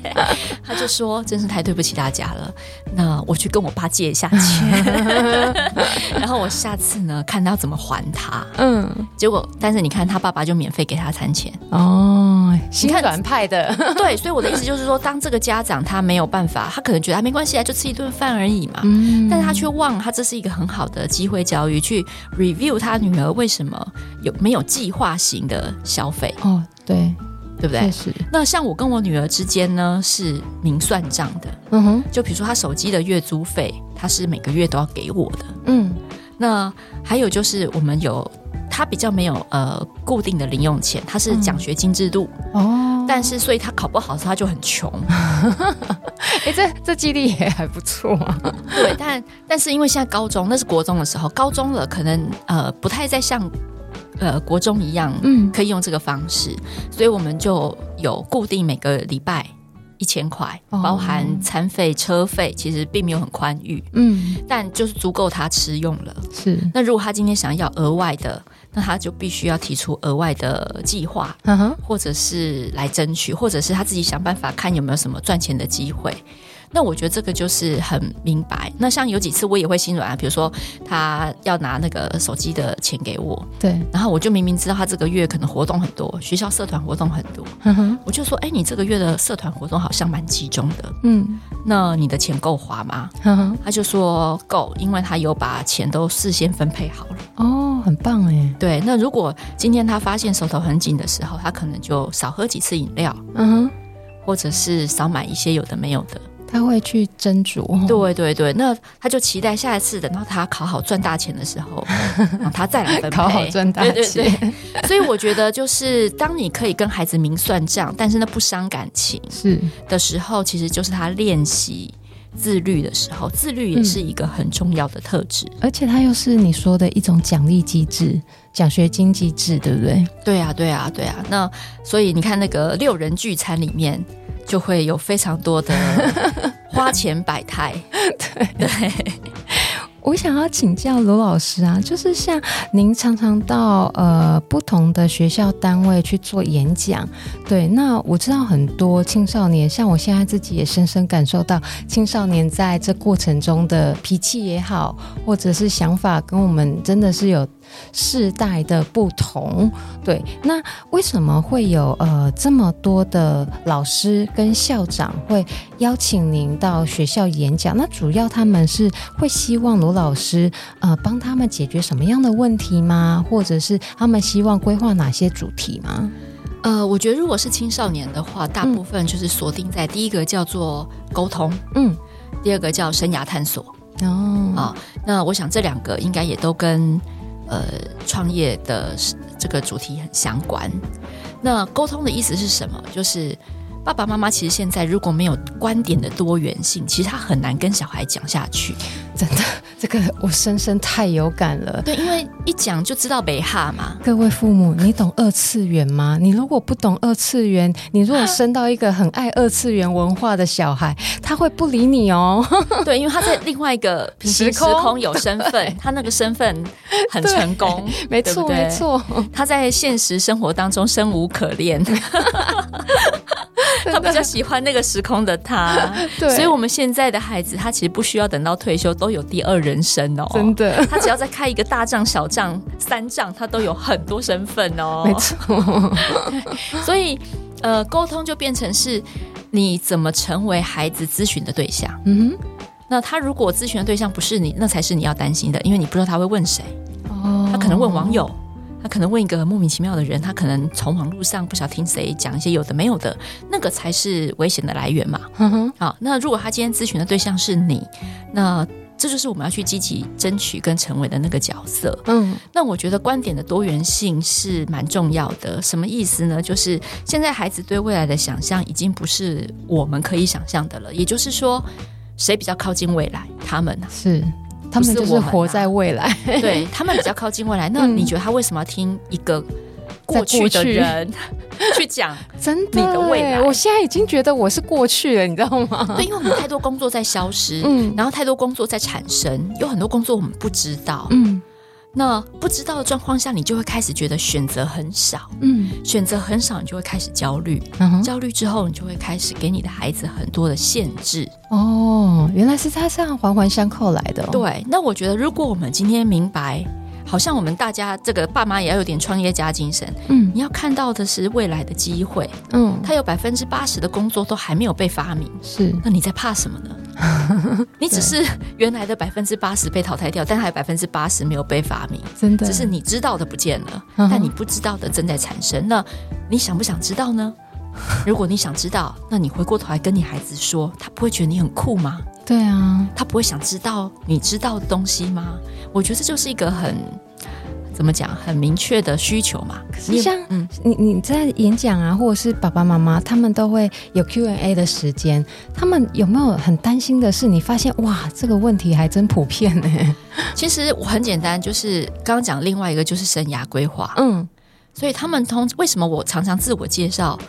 她就说：“真是太对不起大家了。那我去跟我爸借一下钱，<laughs> 然后我下次呢，看他怎么还他。嗯，结果，但是你看，他爸爸就免费给他餐钱哦，心软派的。<laughs> 对，所以我的意思就是说，当这个家长他没有办法，他可能觉得他没关系啊，就吃一顿饭而已嘛。嗯，但是他却忘了，他这是一个很好的机会教育，去 review 他女儿为什么有没有计划型的消费。哦，对。对不对？是。那像我跟我女儿之间呢，是明算账的。嗯哼。就比如说，她手机的月租费，她是每个月都要给我的。嗯。那还有就是，我们有她比较没有呃固定的零用钱，她是奖学金制度。哦。但是，所以她考不好的时候，她就很穷。<laughs> 哎，这这激励也还不错啊。对，但但是因为现在高中，那是国中的时候，高中了可能呃不太再像。呃，国中一样，嗯，可以用这个方式，嗯、所以我们就有固定每个礼拜一千块，哦、包含餐费、车费，其实并没有很宽裕，嗯，但就是足够他吃用了。是，那如果他今天想要额外的，那他就必须要提出额外的计划，嗯哼，或者是来争取，或者是他自己想办法看有没有什么赚钱的机会。那我觉得这个就是很明白。那像有几次我也会心软啊，比如说他要拿那个手机的钱给我，对，然后我就明明知道他这个月可能活动很多，学校社团活动很多，我就说，哎，你这个月的社团活动好像蛮集中的，嗯，那你的钱够花吗？他就说够，因为他有把钱都事先分配好了。哦，很棒哎。对，那如果今天他发现手头很紧的时候，他可能就少喝几次饮料，嗯哼，或者是少买一些有的没有的。他会去斟酌，对对对，那他就期待下一次等到他考好赚大钱的时候，<laughs> 他再来分配。考好赚大钱。对对对，所以我觉得就是当你可以跟孩子明算账，但是那不伤感情是。的时候，其实就是他练习自律的时候。自律也是一个很重要的特质，而且它又是你说的一种奖励机制、奖学金机制，对不对？对啊，对啊，对啊。那所以你看那个六人聚餐里面。就会有非常多的花钱百态，对 <laughs> 对。我想要请教罗老师啊，就是像您常常到呃不同的学校单位去做演讲，对，那我知道很多青少年，像我现在自己也深深感受到青少年在这过程中的脾气也好，或者是想法跟我们真的是有。世代的不同，对，那为什么会有呃这么多的老师跟校长会邀请您到学校演讲？那主要他们是会希望罗老师呃帮他们解决什么样的问题吗？或者是他们希望规划哪些主题吗？呃，我觉得如果是青少年的话，大部分就是锁定在第一个叫做沟通，嗯，第二个叫生涯探索，哦，啊，那我想这两个应该也都跟。呃，创业的这个主题很相关。那沟通的意思是什么？就是。爸爸妈妈其实现在如果没有观点的多元性，其实他很难跟小孩讲下去。真的，<laughs> 这个我深深太有感了。对，因为一讲就知道北哈嘛。各位父母，你懂二次元吗？你如果不懂二次元，你如果生到一个很爱二次元文化的小孩，<laughs> 他会不理你哦。<laughs> 对，因为他在另外一个平行时空有身份，他那个身份很成功，没错没错。他在现实生活当中生无可恋。<laughs> 他比较喜欢那个时空的他，<laughs> 对，所以我们现在的孩子，他其实不需要等到退休都有第二人生哦，真的，<laughs> 他只要再开一个大账、小账、三账，他都有很多身份哦，没错。所以，呃，沟通就变成是你怎么成为孩子咨询的对象。嗯哼，那他如果咨询的对象不是你，那才是你要担心的，因为你不知道他会问谁，哦，他可能问网友。他可能问一个莫名其妙的人，他可能从网络上不晓得听谁讲一些有的没有的，那个才是危险的来源嘛。嗯哼，好，那如果他今天咨询的对象是你，那这就是我们要去积极争取跟成为的那个角色。嗯，那我觉得观点的多元性是蛮重要的。什么意思呢？就是现在孩子对未来的想象已经不是我们可以想象的了。也就是说，谁比较靠近未来？他们呢？是。他们就是活在未来，对 <laughs> 他们比较靠近未来。那你觉得他为什么要听一个过去的人 <laughs> 去讲？<laughs> 真的，你的未来，我现在已经觉得我是过去了，你知道吗？对，因为我们太多工作在消失，嗯，然后太多工作在产生，有很多工作我们不知道，嗯。那不知道的状况下，你就会开始觉得选择很少，嗯，选择很少，你就会开始焦虑，嗯，焦虑之后，你就会开始给你的孩子很多的限制。哦，原来是他这样环环相扣来的哦。对，那我觉得，如果我们今天明白，好像我们大家这个爸妈也要有点创业家精神，嗯，你要看到的是未来的机会，嗯，他有百分之八十的工作都还没有被发明，是，那你在怕什么呢？<laughs> 你只是原来的百分之八十被淘汰掉，但还有百分之八十没有被发明，真的。只是你知道的不见了，嗯、但你不知道的正在产生。那你想不想知道呢？<laughs> 如果你想知道，那你回过头来跟你孩子说，他不会觉得你很酷吗？对啊，他不会想知道你知道的东西吗？我觉得这就是一个很。怎么讲？很明确的需求嘛。可是像嗯，你你在演讲啊，或者是爸爸妈妈，他们都会有 Q&A 的时间。他们有没有很担心的是，你发现哇，这个问题还真普遍呢？<laughs> 其实我很简单，就是刚刚讲另外一个就是生涯规划。嗯，所以他们通为什么我常常自我介绍？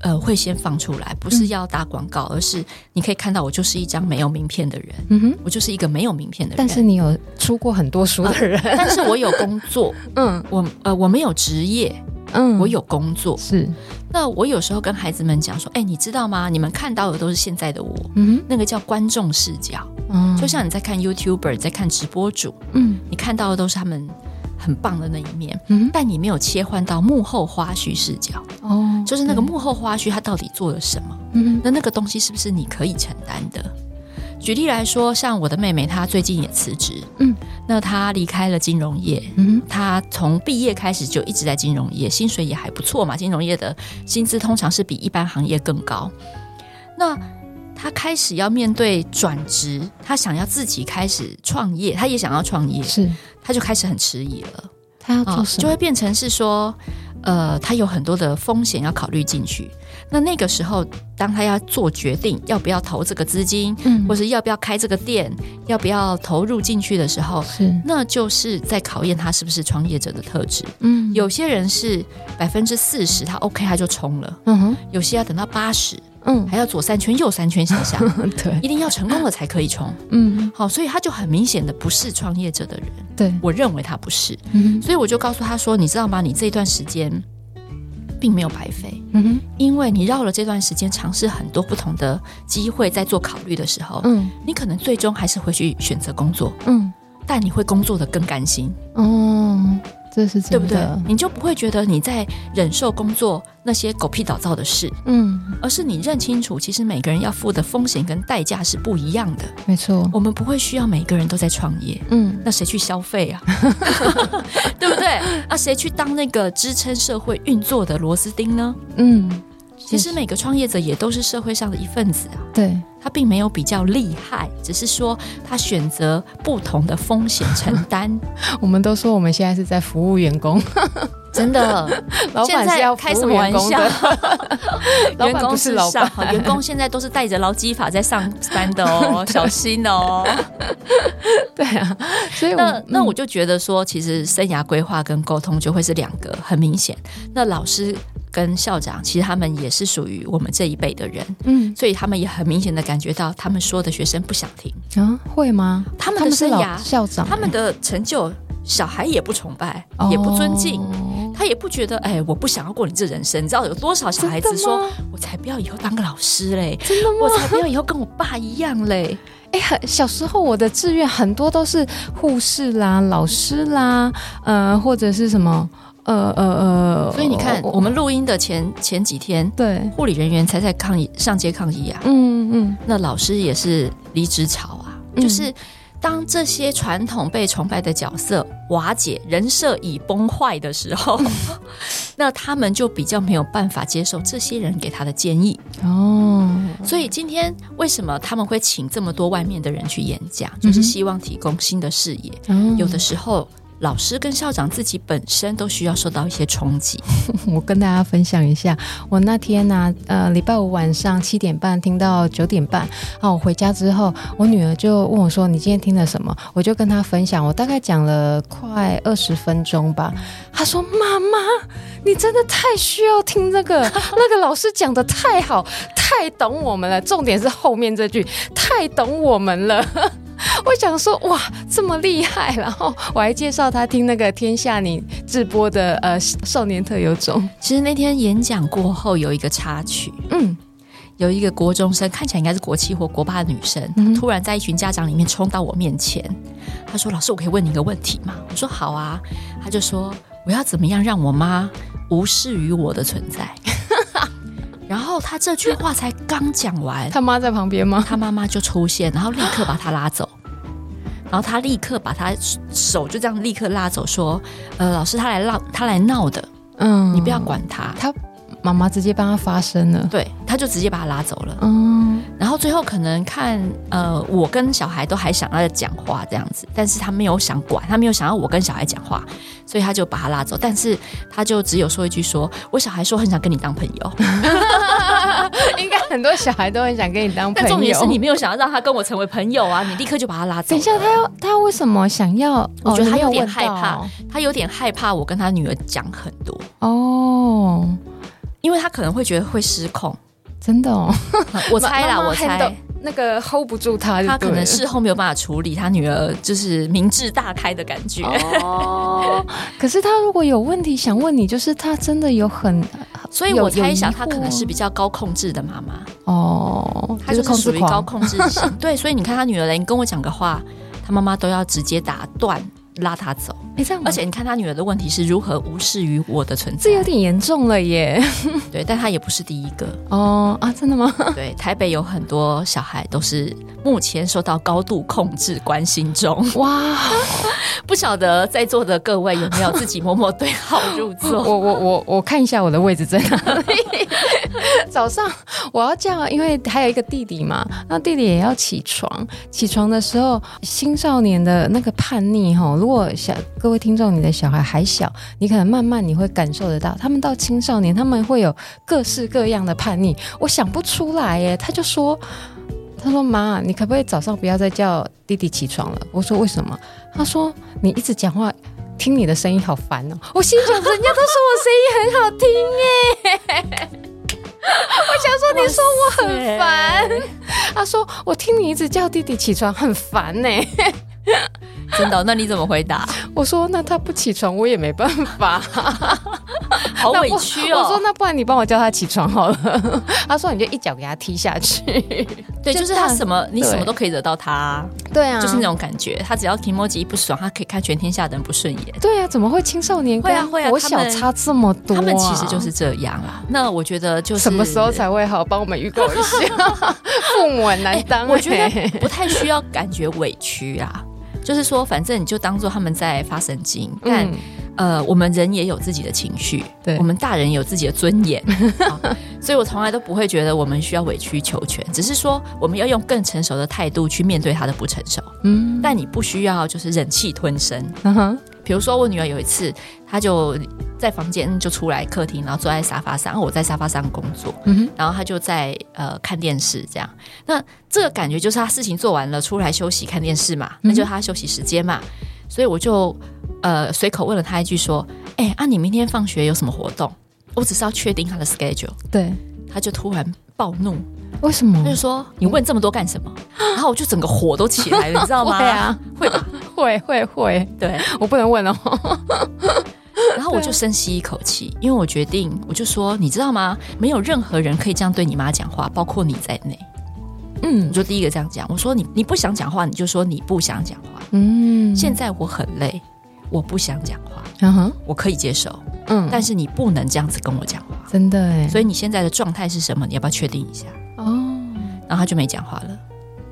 呃，会先放出来，不是要打广告，嗯，而是你可以看到我就是一张没有名片的人，嗯哼，我就是一个没有名片的人。但是你有出过很多书的人，呃，但是我有工作，<laughs> 嗯，我呃我没有职业，嗯，我有工作，是。那我有时候跟孩子们讲说，哎，你知道吗？你们看到的都是现在的我，嗯，那个叫观众视角，嗯，就像你在看 YouTuber，在看直播主，嗯，你看到的都是他们。很棒的那一面，嗯，但你没有切换到幕后花絮视角哦，就是那个幕后花絮，他到底做了什么？嗯，那那个东西是不是你可以承担的？举例来说，像我的妹妹，她最近也辞职，嗯，那她离开了金融业，嗯，她从毕业开始就一直在金融业，薪水也还不错嘛，金融业的薪资通常是比一般行业更高。那她开始要面对转职，他想要自己开始创业，他也想要创业，是。他就开始很迟疑了，他要做什么？就会变成是说，呃，他有很多的风险要考虑进去。那那个时候，当他要做决定要不要投这个资金，嗯，或是要不要开这个店，要不要投入进去的时候，是，那就是在考验他是不是创业者的特质。嗯，有些人是百分之四十，他 OK，他就冲了。嗯哼，有些要等到八十，嗯，还要左三圈右三圈想想，<laughs> 对，一定要成功了才可以冲，嗯，好，所以他就很明显的不是创业者的人，对，我认为他不是，嗯，所以我就告诉他说，你知道吗？你这一段时间并没有白费，嗯哼，因为你绕了这段时间，尝试很多不同的机会，在做考虑的时候，嗯，你可能最终还是会去选择工作，嗯，但你会工作的更甘心，哦。这是对不对？你就不会觉得你在忍受工作那些狗屁倒灶的事，嗯，而是你认清楚，其实每个人要付的风险跟代价是不一样的。没错，我们不会需要每个人都在创业，嗯，那谁去消费啊？<laughs> 对不对？啊，谁去当那个支撑社会运作的螺丝钉呢？嗯。其实每个创业者也都是社会上的一份子啊，对，他并没有比较厉害，只是说他选择不同的风险承担。<laughs> 我们都说我们现在是在服务员工，<laughs> 真的，老板是要开什么玩笑？<laughs> 员工是老板，员工现在都是带着劳基法在上班的哦，小心哦。对啊，所以那那我就觉得说，其实生涯规划跟沟通就会是两个很明显。那老师。跟校长，其实他们也是属于我们这一辈的人，嗯，所以他们也很明显的感觉到，他们说的学生不想听啊，会吗？他们的生涯，校长，他们的成就，小孩也不崇拜，也不尊敬，哦、他也不觉得，哎，我不想要过你这人生。你知道有多少小孩子说，我才不要以后当个老师嘞，真的吗？我才不要以后跟我爸一样嘞。<laughs> 哎，很小时候我的志愿很多都是护士啦、老师啦，呃，或者是什么。呃呃呃，所以你看，我们录音的前前几天，对，护理人员才在抗议上街抗议啊，嗯嗯，那老师也是离职潮啊，嗯、就是当这些传统被崇拜的角色瓦解、人设已崩坏的时候，<laughs> 那他们就比较没有办法接受这些人给他的建议。哦。所以今天为什么他们会请这么多外面的人去演讲，就是希望提供新的视野，嗯、有的时候。老师跟校长自己本身都需要受到一些冲击。<laughs> 我跟大家分享一下，我那天呢、呃，礼拜五晚上七点半听到九点半，啊，我回家之后，我女儿就问我说：“你今天听了什么？”我就跟她分享，我大概讲了快二十分钟吧。她说：“妈妈，你真的太需要听这个，<laughs> 那个老师讲得太好，太懂我们了。重点是后面这句，太懂我们了。” <laughs> <laughs> 我想说哇，这么厉害！然后我还介绍他听那个天下你直播的呃少年特有种。其实那天演讲过后有一个插曲，嗯，有一个国中生看起来应该是国七或国八的女生，嗯、突然在一群家长里面冲到我面前，她说：“老师，我可以问你一个问题吗？”我说：“好啊。”她就说：“我要怎么样让我妈无视于我的存在？”然后他这句话才刚讲完，他妈在旁边吗？他妈妈就出现，然后立刻把他拉走，然后他立刻把他手就这样立刻拉走，说：“呃，老师他来闹，他来闹的，嗯，你不要管他。”他妈妈直接帮他发声了，对，他就直接把他拉走了，嗯。然后最后可能看，呃，我跟小孩都还想要讲话这样子，但是他没有想管，他没有想要我跟小孩讲话。所以他就把他拉走，但是他就只有说一句说：“说我小孩说很想跟你当朋友。”应该很多小孩都很想跟你当朋友。<laughs> 重点是你没有想要让他跟我成为朋友啊！你立刻就把他拉走。等一下，他要他为什么想要？我觉得他有点害怕，他有点害怕我跟他女儿讲很多哦，因为他可能会觉得会失控。真的哦，<laughs> 我猜啦，我猜。那个 hold 不住他，他可能事后没有办法处理他女儿就是明智大开的感觉。哦，<laughs> 可是他如果有问题想问你，就是他真的有很，<laughs> 所以我猜想他可能是比较高控制的妈妈。哦，他就是属于高控制型。对，所以你看他女儿来，你跟我讲个话，他妈妈都要直接打断。拉他走，哎，这样，而且你看他女儿的问题是如何无视于我的存在，这有点严重了耶。<laughs> 对，但他也不是第一个哦啊，真的吗？对，台北有很多小孩都是目前受到高度控制关心中。哇，<laughs> 不晓得在座的各位有没有自己默默对号入座？我我我我看一下我的位置在哪里。<laughs> <laughs> 早上我要叫，因为还有一个弟弟嘛，那弟弟也要起床。起床的时候，青少年的那个叛逆哈，如果小各位听众，你的小孩还小，你可能慢慢你会感受得到，他们到青少年，他们会有各式各样的叛逆。我想不出来耶，他就说，他说妈，你可不可以早上不要再叫弟弟起床了？我说为什么？他说你一直讲话，听你的声音好烦哦。我心想，人家都说我声音很好听耶。<laughs> <laughs> 我想说，你说我很烦。他说，我听你一直叫弟弟起床很烦呢。<laughs> 真的？那你怎么回答？我说，那他不起床，我也没办法。<laughs> 好委屈哦！我说，那不然你帮我叫他起床好了。<laughs> 他说，你就一脚给他踢下去。对，就是他什么，你什么都可以惹到他。对啊，就是那种感觉。他只要提莫吉一不爽，他可以看全天下的人不顺眼。对啊，怎么会青少年会啊会啊？我小差这么多，他们其实就是这样啊。那我觉得就是什么时候才会好？帮我们预告一下。父母很难当，我觉得不太需要感觉委屈啊。就是说，反正你就当做他们在发神经，但、嗯、呃，我们人也有自己的情绪，对，我们大人有自己的尊严，<laughs> 所以我从来都不会觉得我们需要委曲求全，只是说我们要用更成熟的态度去面对他的不成熟。嗯，但你不需要就是忍气吞声。嗯哼，比如说我女儿有一次，她就在房间就出来客厅，然后坐在沙发上，我在沙发上工作，然后他就在呃看电视这样，那。这个感觉就是他事情做完了，出来休息看电视嘛，那就是他休息时间嘛。嗯、所以我就呃随口问了他一句说：“哎、欸，啊，你明天放学有什么活动？”我只是要确定他的 schedule。对，他就突然暴怒，为什么？他就说：“你问这么多干什么？” <laughs> 然后我就整个火都起来了，你知道吗？对啊，会吧？会会会，对，我不能问哦。然后我就深吸一口气，因为我决定，我就说：“你知道吗？没有任何人可以这样对你妈讲话，包括你在内。”嗯，我就第一个这样讲，我说你你不想讲话，你就说你不想讲话。嗯，现在我很累，我不想讲话。嗯哼，我可以接受。嗯，但是你不能这样子跟我讲话，真的哎。所以你现在的状态是什么？你要不要确定一下？哦，然后他就没讲话了。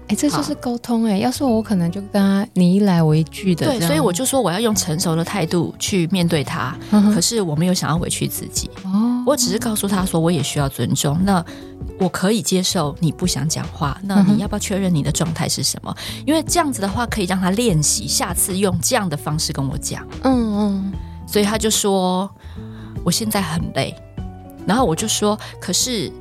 哎，这就是沟通哎。要是我，可能就跟他你一来我一句的。对，所以我就说我要用成熟的态度去面对他。可是我没有想要委屈自己。哦，我只是告诉他说，我也需要尊重。那。我可以接受你不想讲话，那你要不要确认你的状态是什么？因为这样子的话可以让他练习，下次用这样的方式跟我讲。嗯嗯，所以他就说我现在很累，然后我就说，可是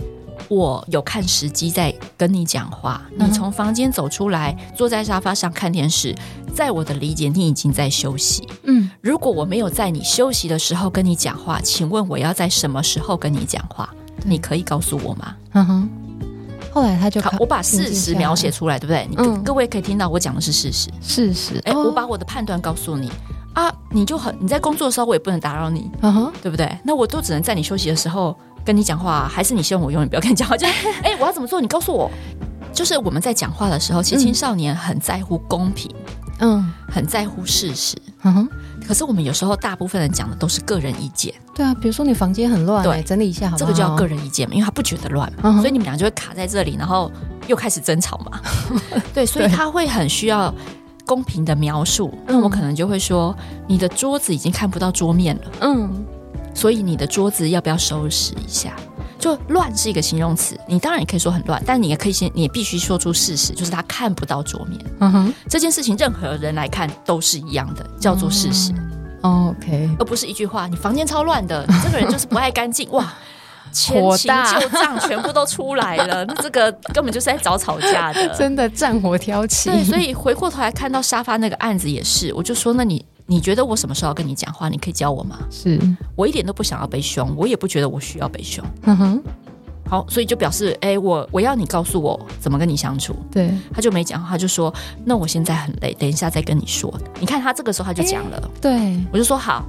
我有看时机在跟你讲话。你从房间走出来，坐在沙发上看电视，在我的理解，你已经在休息。嗯，如果我没有在你休息的时候跟你讲话，请问我要在什么时候跟你讲话？你可以告诉我吗？嗯哼。后来他就好，我把事实描写出来，对不对？你、嗯、各位可以听到我讲的是事实，事实。哎，我把我的判断告诉你啊，你就很你在工作的时候，我也不能打扰你，嗯哼，对不对？那我都只能在你休息的时候跟你讲话，还是你希望我永远不要跟你讲话？<laughs> 就是哎，我要怎么做？你告诉我。就是我们在讲话的时候，其实青少年很在乎公平，嗯，很在乎事实，嗯哼。可是我们有时候大部分人讲的都是个人意见，对啊，比如说你房间很乱，对，整理一下好不好？这个就叫个人意见嘛，因为他不觉得乱嘛，嗯、所以你们俩就会卡在这里，然后又开始争吵嘛。<laughs> 对，所以他会很需要公平的描述。那我可能就会说，你的桌子已经看不到桌面了，嗯，所以你的桌子要不要收拾一下？就乱是一个形容词，你当然也可以说很乱，但你也可以先，你也必须说出事实，就是他看不到桌面。嗯哼，这件事情任何人来看都是一样的，叫做事实。嗯、OK，而不是一句话，你房间超乱的，你这个人就是不爱干净。哇，前情旧账全部都出来了，<laughs> 那这个根本就是在找吵架的，<laughs> 真的战火挑起。对，所以回过头来看到沙发那个案子也是，我就说，那你。你觉得我什么时候要跟你讲话？你可以教我吗？是我一点都不想要被凶，我也不觉得我需要被凶。嗯哼，好，所以就表示，哎、欸，我我要你告诉我怎么跟你相处。对，他就没讲话，他就说，那我现在很累，等一下再跟你说。你看他这个时候他就讲了，欸、对，我就说好，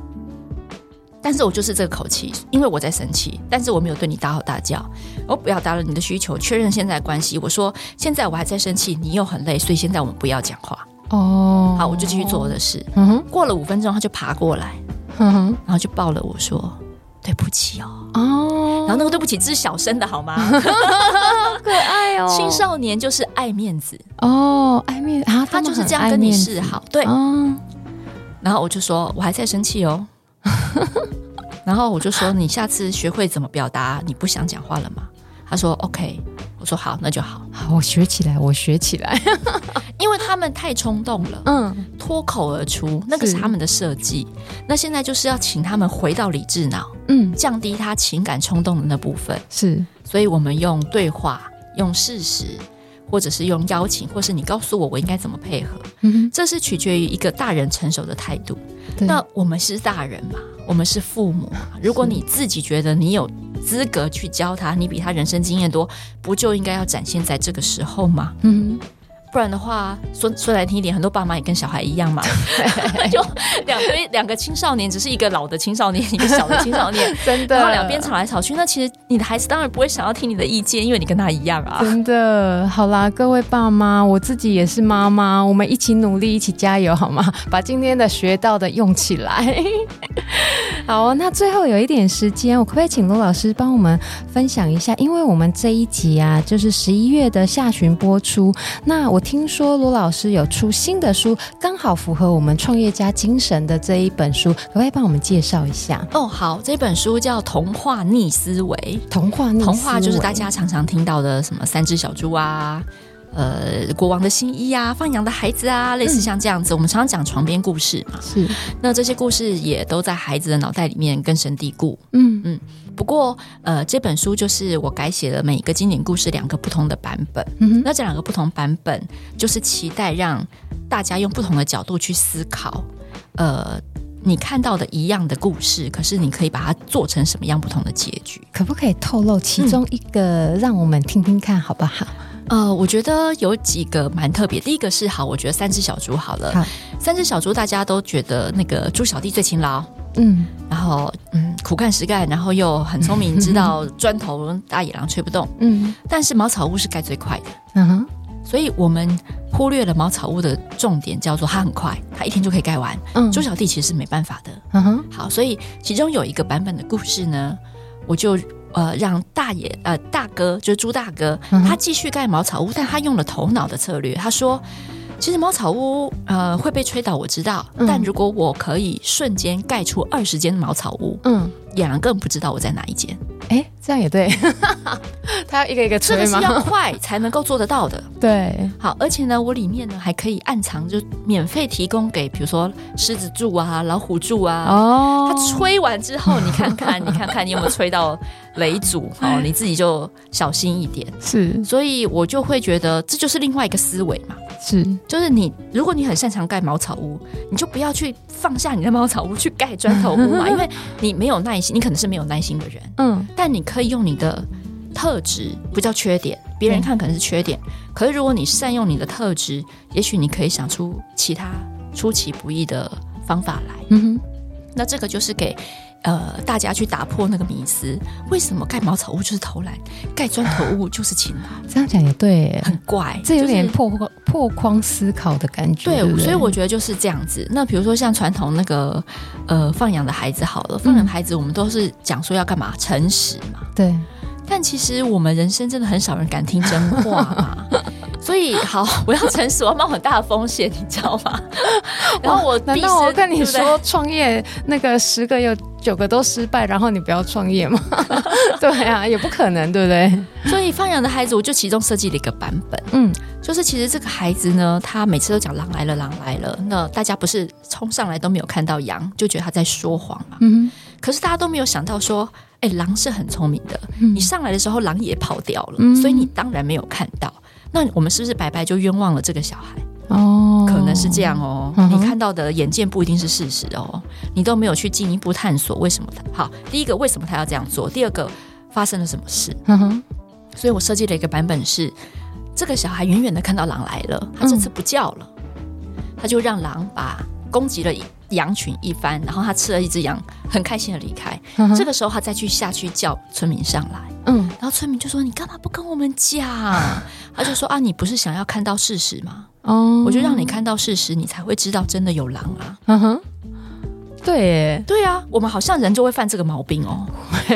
但是我就是这个口气，因为我在生气，但是我没有对你大吼大叫，我表达了你的需求，确认现在关系。我说现在我还在生气，你又很累，所以现在我们不要讲话。哦，oh, 好，我就继续做我的事。嗯哼，过了五分钟，他就爬过来，嗯哼，然后就抱了我说：“对不起哦。”哦，然后那个对不起只是小声的好吗？好 <laughs> 可爱哦。青少年就是爱面子哦，爱面子啊，他就是这样跟你示好。对，嗯。然后我就说：“我还在生气哦。<laughs> ”然后我就说：“你下次学会怎么表达你不想讲话了吗？”他说：“OK。”我说：“好，那就好。”好，我学起来，我学起来。<laughs> 因为他们太冲动了，嗯，脱口而出，那个是他们的设计。那现在就是要请他们回到理智脑，嗯，降低他情感冲动的那部分。是，所以我们用对话，用事实，或者是用邀请，或是你告诉我我应该怎么配合。嗯，这是取决于一个大人成熟的态度。那我们是大人嘛，我们是父母嘛。如果你自己觉得你有资格去教他，你比他人生经验多，不就应该要展现在这个时候吗？嗯。不然的话，说说来听一点，很多爸妈也跟小孩一样嘛，<laughs> 就两堆两个青少年，只是一个老的青少年，一个小的青少年，真的，然后两边吵来吵去。那其实你的孩子当然不会想要听你的意见，因为你跟他一样啊。真的，好啦，各位爸妈，我自己也是妈妈，我们一起努力，一起加油，好吗？<laughs> 把今天的学到的用起来。<laughs> 好，那最后有一点时间，我可不可以请罗老师帮我们分享一下？因为我们这一集啊，就是十一月的下旬播出，那我。听说罗老师有出新的书，刚好符合我们创业家精神的这一本书，可不可以帮我们介绍一下？哦，好，这本书叫《童话逆思维》，童话逆思维，童话就是大家常常听到的什么三只小猪啊，呃，国王的新衣啊，放羊的孩子啊，类似像这样子，嗯、我们常常讲床边故事嘛。是，那这些故事也都在孩子的脑袋里面根深蒂固。嗯嗯。不过，呃，这本书就是我改写了每一个经典故事两个不同的版本。嗯哼，那这两个不同版本，就是期待让大家用不同的角度去思考。呃，你看到的一样的故事，可是你可以把它做成什么样不同的结局？可不可以透露其中一个，让我们听听看，好不好？呃，我觉得有几个蛮特别。第一个是好，我觉得三只小猪好了。好，三只小猪大家都觉得那个猪小弟最勤劳。嗯，然后嗯，苦干实干，然后又很聪明，知道砖头大野狼吹不动。嗯，但是茅草屋是盖最快的。嗯哼，所以我们忽略了茅草屋的重点，叫做它很快，它一天就可以盖完。嗯，猪小弟其实是没办法的。嗯哼，好，所以其中有一个版本的故事呢，我就呃让大爷呃大哥就是朱大哥，他继续盖茅草屋，但他用了头脑的策略，他说。其实茅草屋呃会被吹倒，我知道。嗯、但如果我可以瞬间盖出二十间茅草屋，嗯，野狼根本不知道我在哪一间。哎，这样也对，<laughs> 他要一个一个吹吗？这个是要快才能够做得到的。<laughs> 对，好，而且呢，我里面呢还可以暗藏，就免费提供给，比如说狮子柱啊、老虎柱啊。哦，他吹完之后，你看看，<laughs> 你看看，你有没有吹到雷组？哦，你自己就小心一点。是，所以我就会觉得这就是另外一个思维嘛。是，就是你，如果你很擅长盖茅草屋，你就不要去放下你的茅草屋去盖砖头屋嘛，因为你没有耐心，你可能是没有耐心的人。嗯。但你可以用你的特质，不叫缺点，别人看可能是缺点。嗯、可是如果你善用你的特质，也许你可以想出其他出其不意的方法来。嗯哼，那这个就是给呃大家去打破那个迷思：为什么盖茅草屋就是偷懒，盖砖头屋就是勤劳？这样讲也对，很怪，这有点破破破框思考的感觉。对，对对，所以我觉得就是这样子。那比如说像传统那个。呃，放养的孩子好了，放养的孩子我们都是讲说要干嘛？诚实嘛。对。但其实我们人生真的很少人敢听真话嘛。所以 <laughs> 好，我要诚实，我要冒很大的风险，你知道吗？<laughs> 然后我，难道我跟你说创业那个十个有九个都失败，然后你不要创业吗？<laughs> 对啊，也不可能，对不对？所以放羊的孩子，我就其中设计了一个版本，嗯，就是其实这个孩子呢，他每次都讲狼来了，狼来了，那大家不是冲上来都没有看到羊，就觉得他在说谎嘛，嗯，可是大家都没有想到说，哎，狼是很聪明的，嗯，你上来的时候狼也跑掉了，嗯，所以你当然没有看到。那我们是不是白白就冤枉了这个小孩？哦，可能是这样哦。嗯、你看到的眼见不一定是事实哦，你都没有去进一步探索为什么他好。第一个，为什么他要这样做？第二个，发生了什么事？嗯哼。所以我设计了一个版本是，这个小孩远远的看到狼来了，他这次不叫了，嗯、他就让狼把攻击了羊群一番，然后他吃了一只羊，很开心的离开。嗯、这个时候他再去下去叫村民上来。嗯，然后村民就说：“你干嘛不跟我们讲？” <laughs> 他就说：“啊，你不是想要看到事实吗？哦，我就让你看到事实，你才会知道真的有狼啊。”嗯哼，对，对啊，我们好像人就会犯这个毛病哦，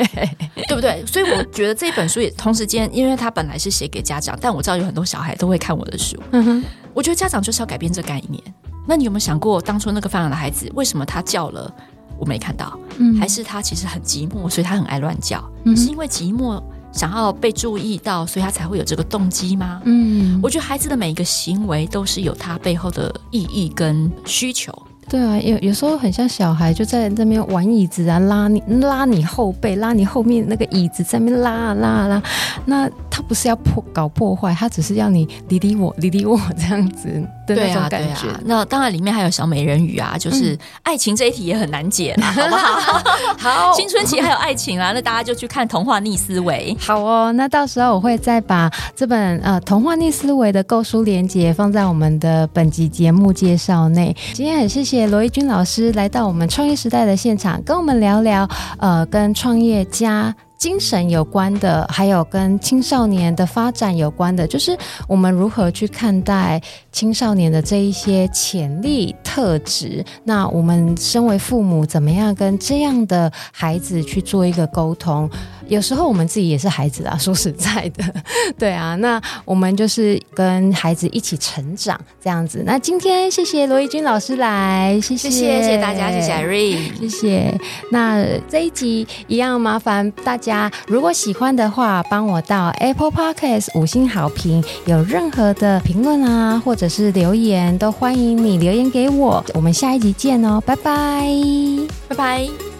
<laughs> 对不对？所以我觉得这本书也同时间，因为他本来是写给家长，但我知道有很多小孩都会看我的书。嗯哼，我觉得家长就是要改变这概念。那你有没有想过，当初那个放养的孩子，为什么他叫了？我没看到，嗯，还是他其实很寂寞，所以他很爱乱叫，嗯，是因为寂寞想要被注意到，所以他才会有这个动机吗？嗯，我觉得孩子的每一个行为都是有他背后的意义跟需求，对啊，有有时候很像小孩，就在那边玩椅子啊，拉你拉你后背，拉你后面那个椅子在那边拉啊拉啊拉。那他不是要破搞破坏，他只是要你理理我 <laughs> 理理我这样子的那种感觉。对啊，对啊。那当然里面还有小美人鱼啊，就是爱情这一题也很难解嘛，<laughs> 好不好？好，青春期还有爱情啊，那大家就去看童话逆思维。好哦，那到时候我会再把这本呃童话逆思维的购书链接放在我们的本集节目介绍内。今天很谢谢。罗一军老师来到我们创业时代的现场，跟我们聊聊，呃，跟创业家精神有关的，还有跟青少年的发展有关的，就是我们如何去看待青少年的这一些潜力特质。那我们身为父母，怎么样跟这样的孩子去做一个沟通？有时候我们自己也是孩子啊，说实在的，对啊，那我们就是跟孩子一起成长这样子。那今天谢谢罗怡君老师来，谢谢谢谢大家，谢谢 Irene，谢谢。那这一集一样麻烦大家，如果喜欢的话，帮我到 Apple Podcast 五星好评。有任何的评论啊，或者是留言，都欢迎你留言给我。我们下一集见哦，拜拜，拜拜。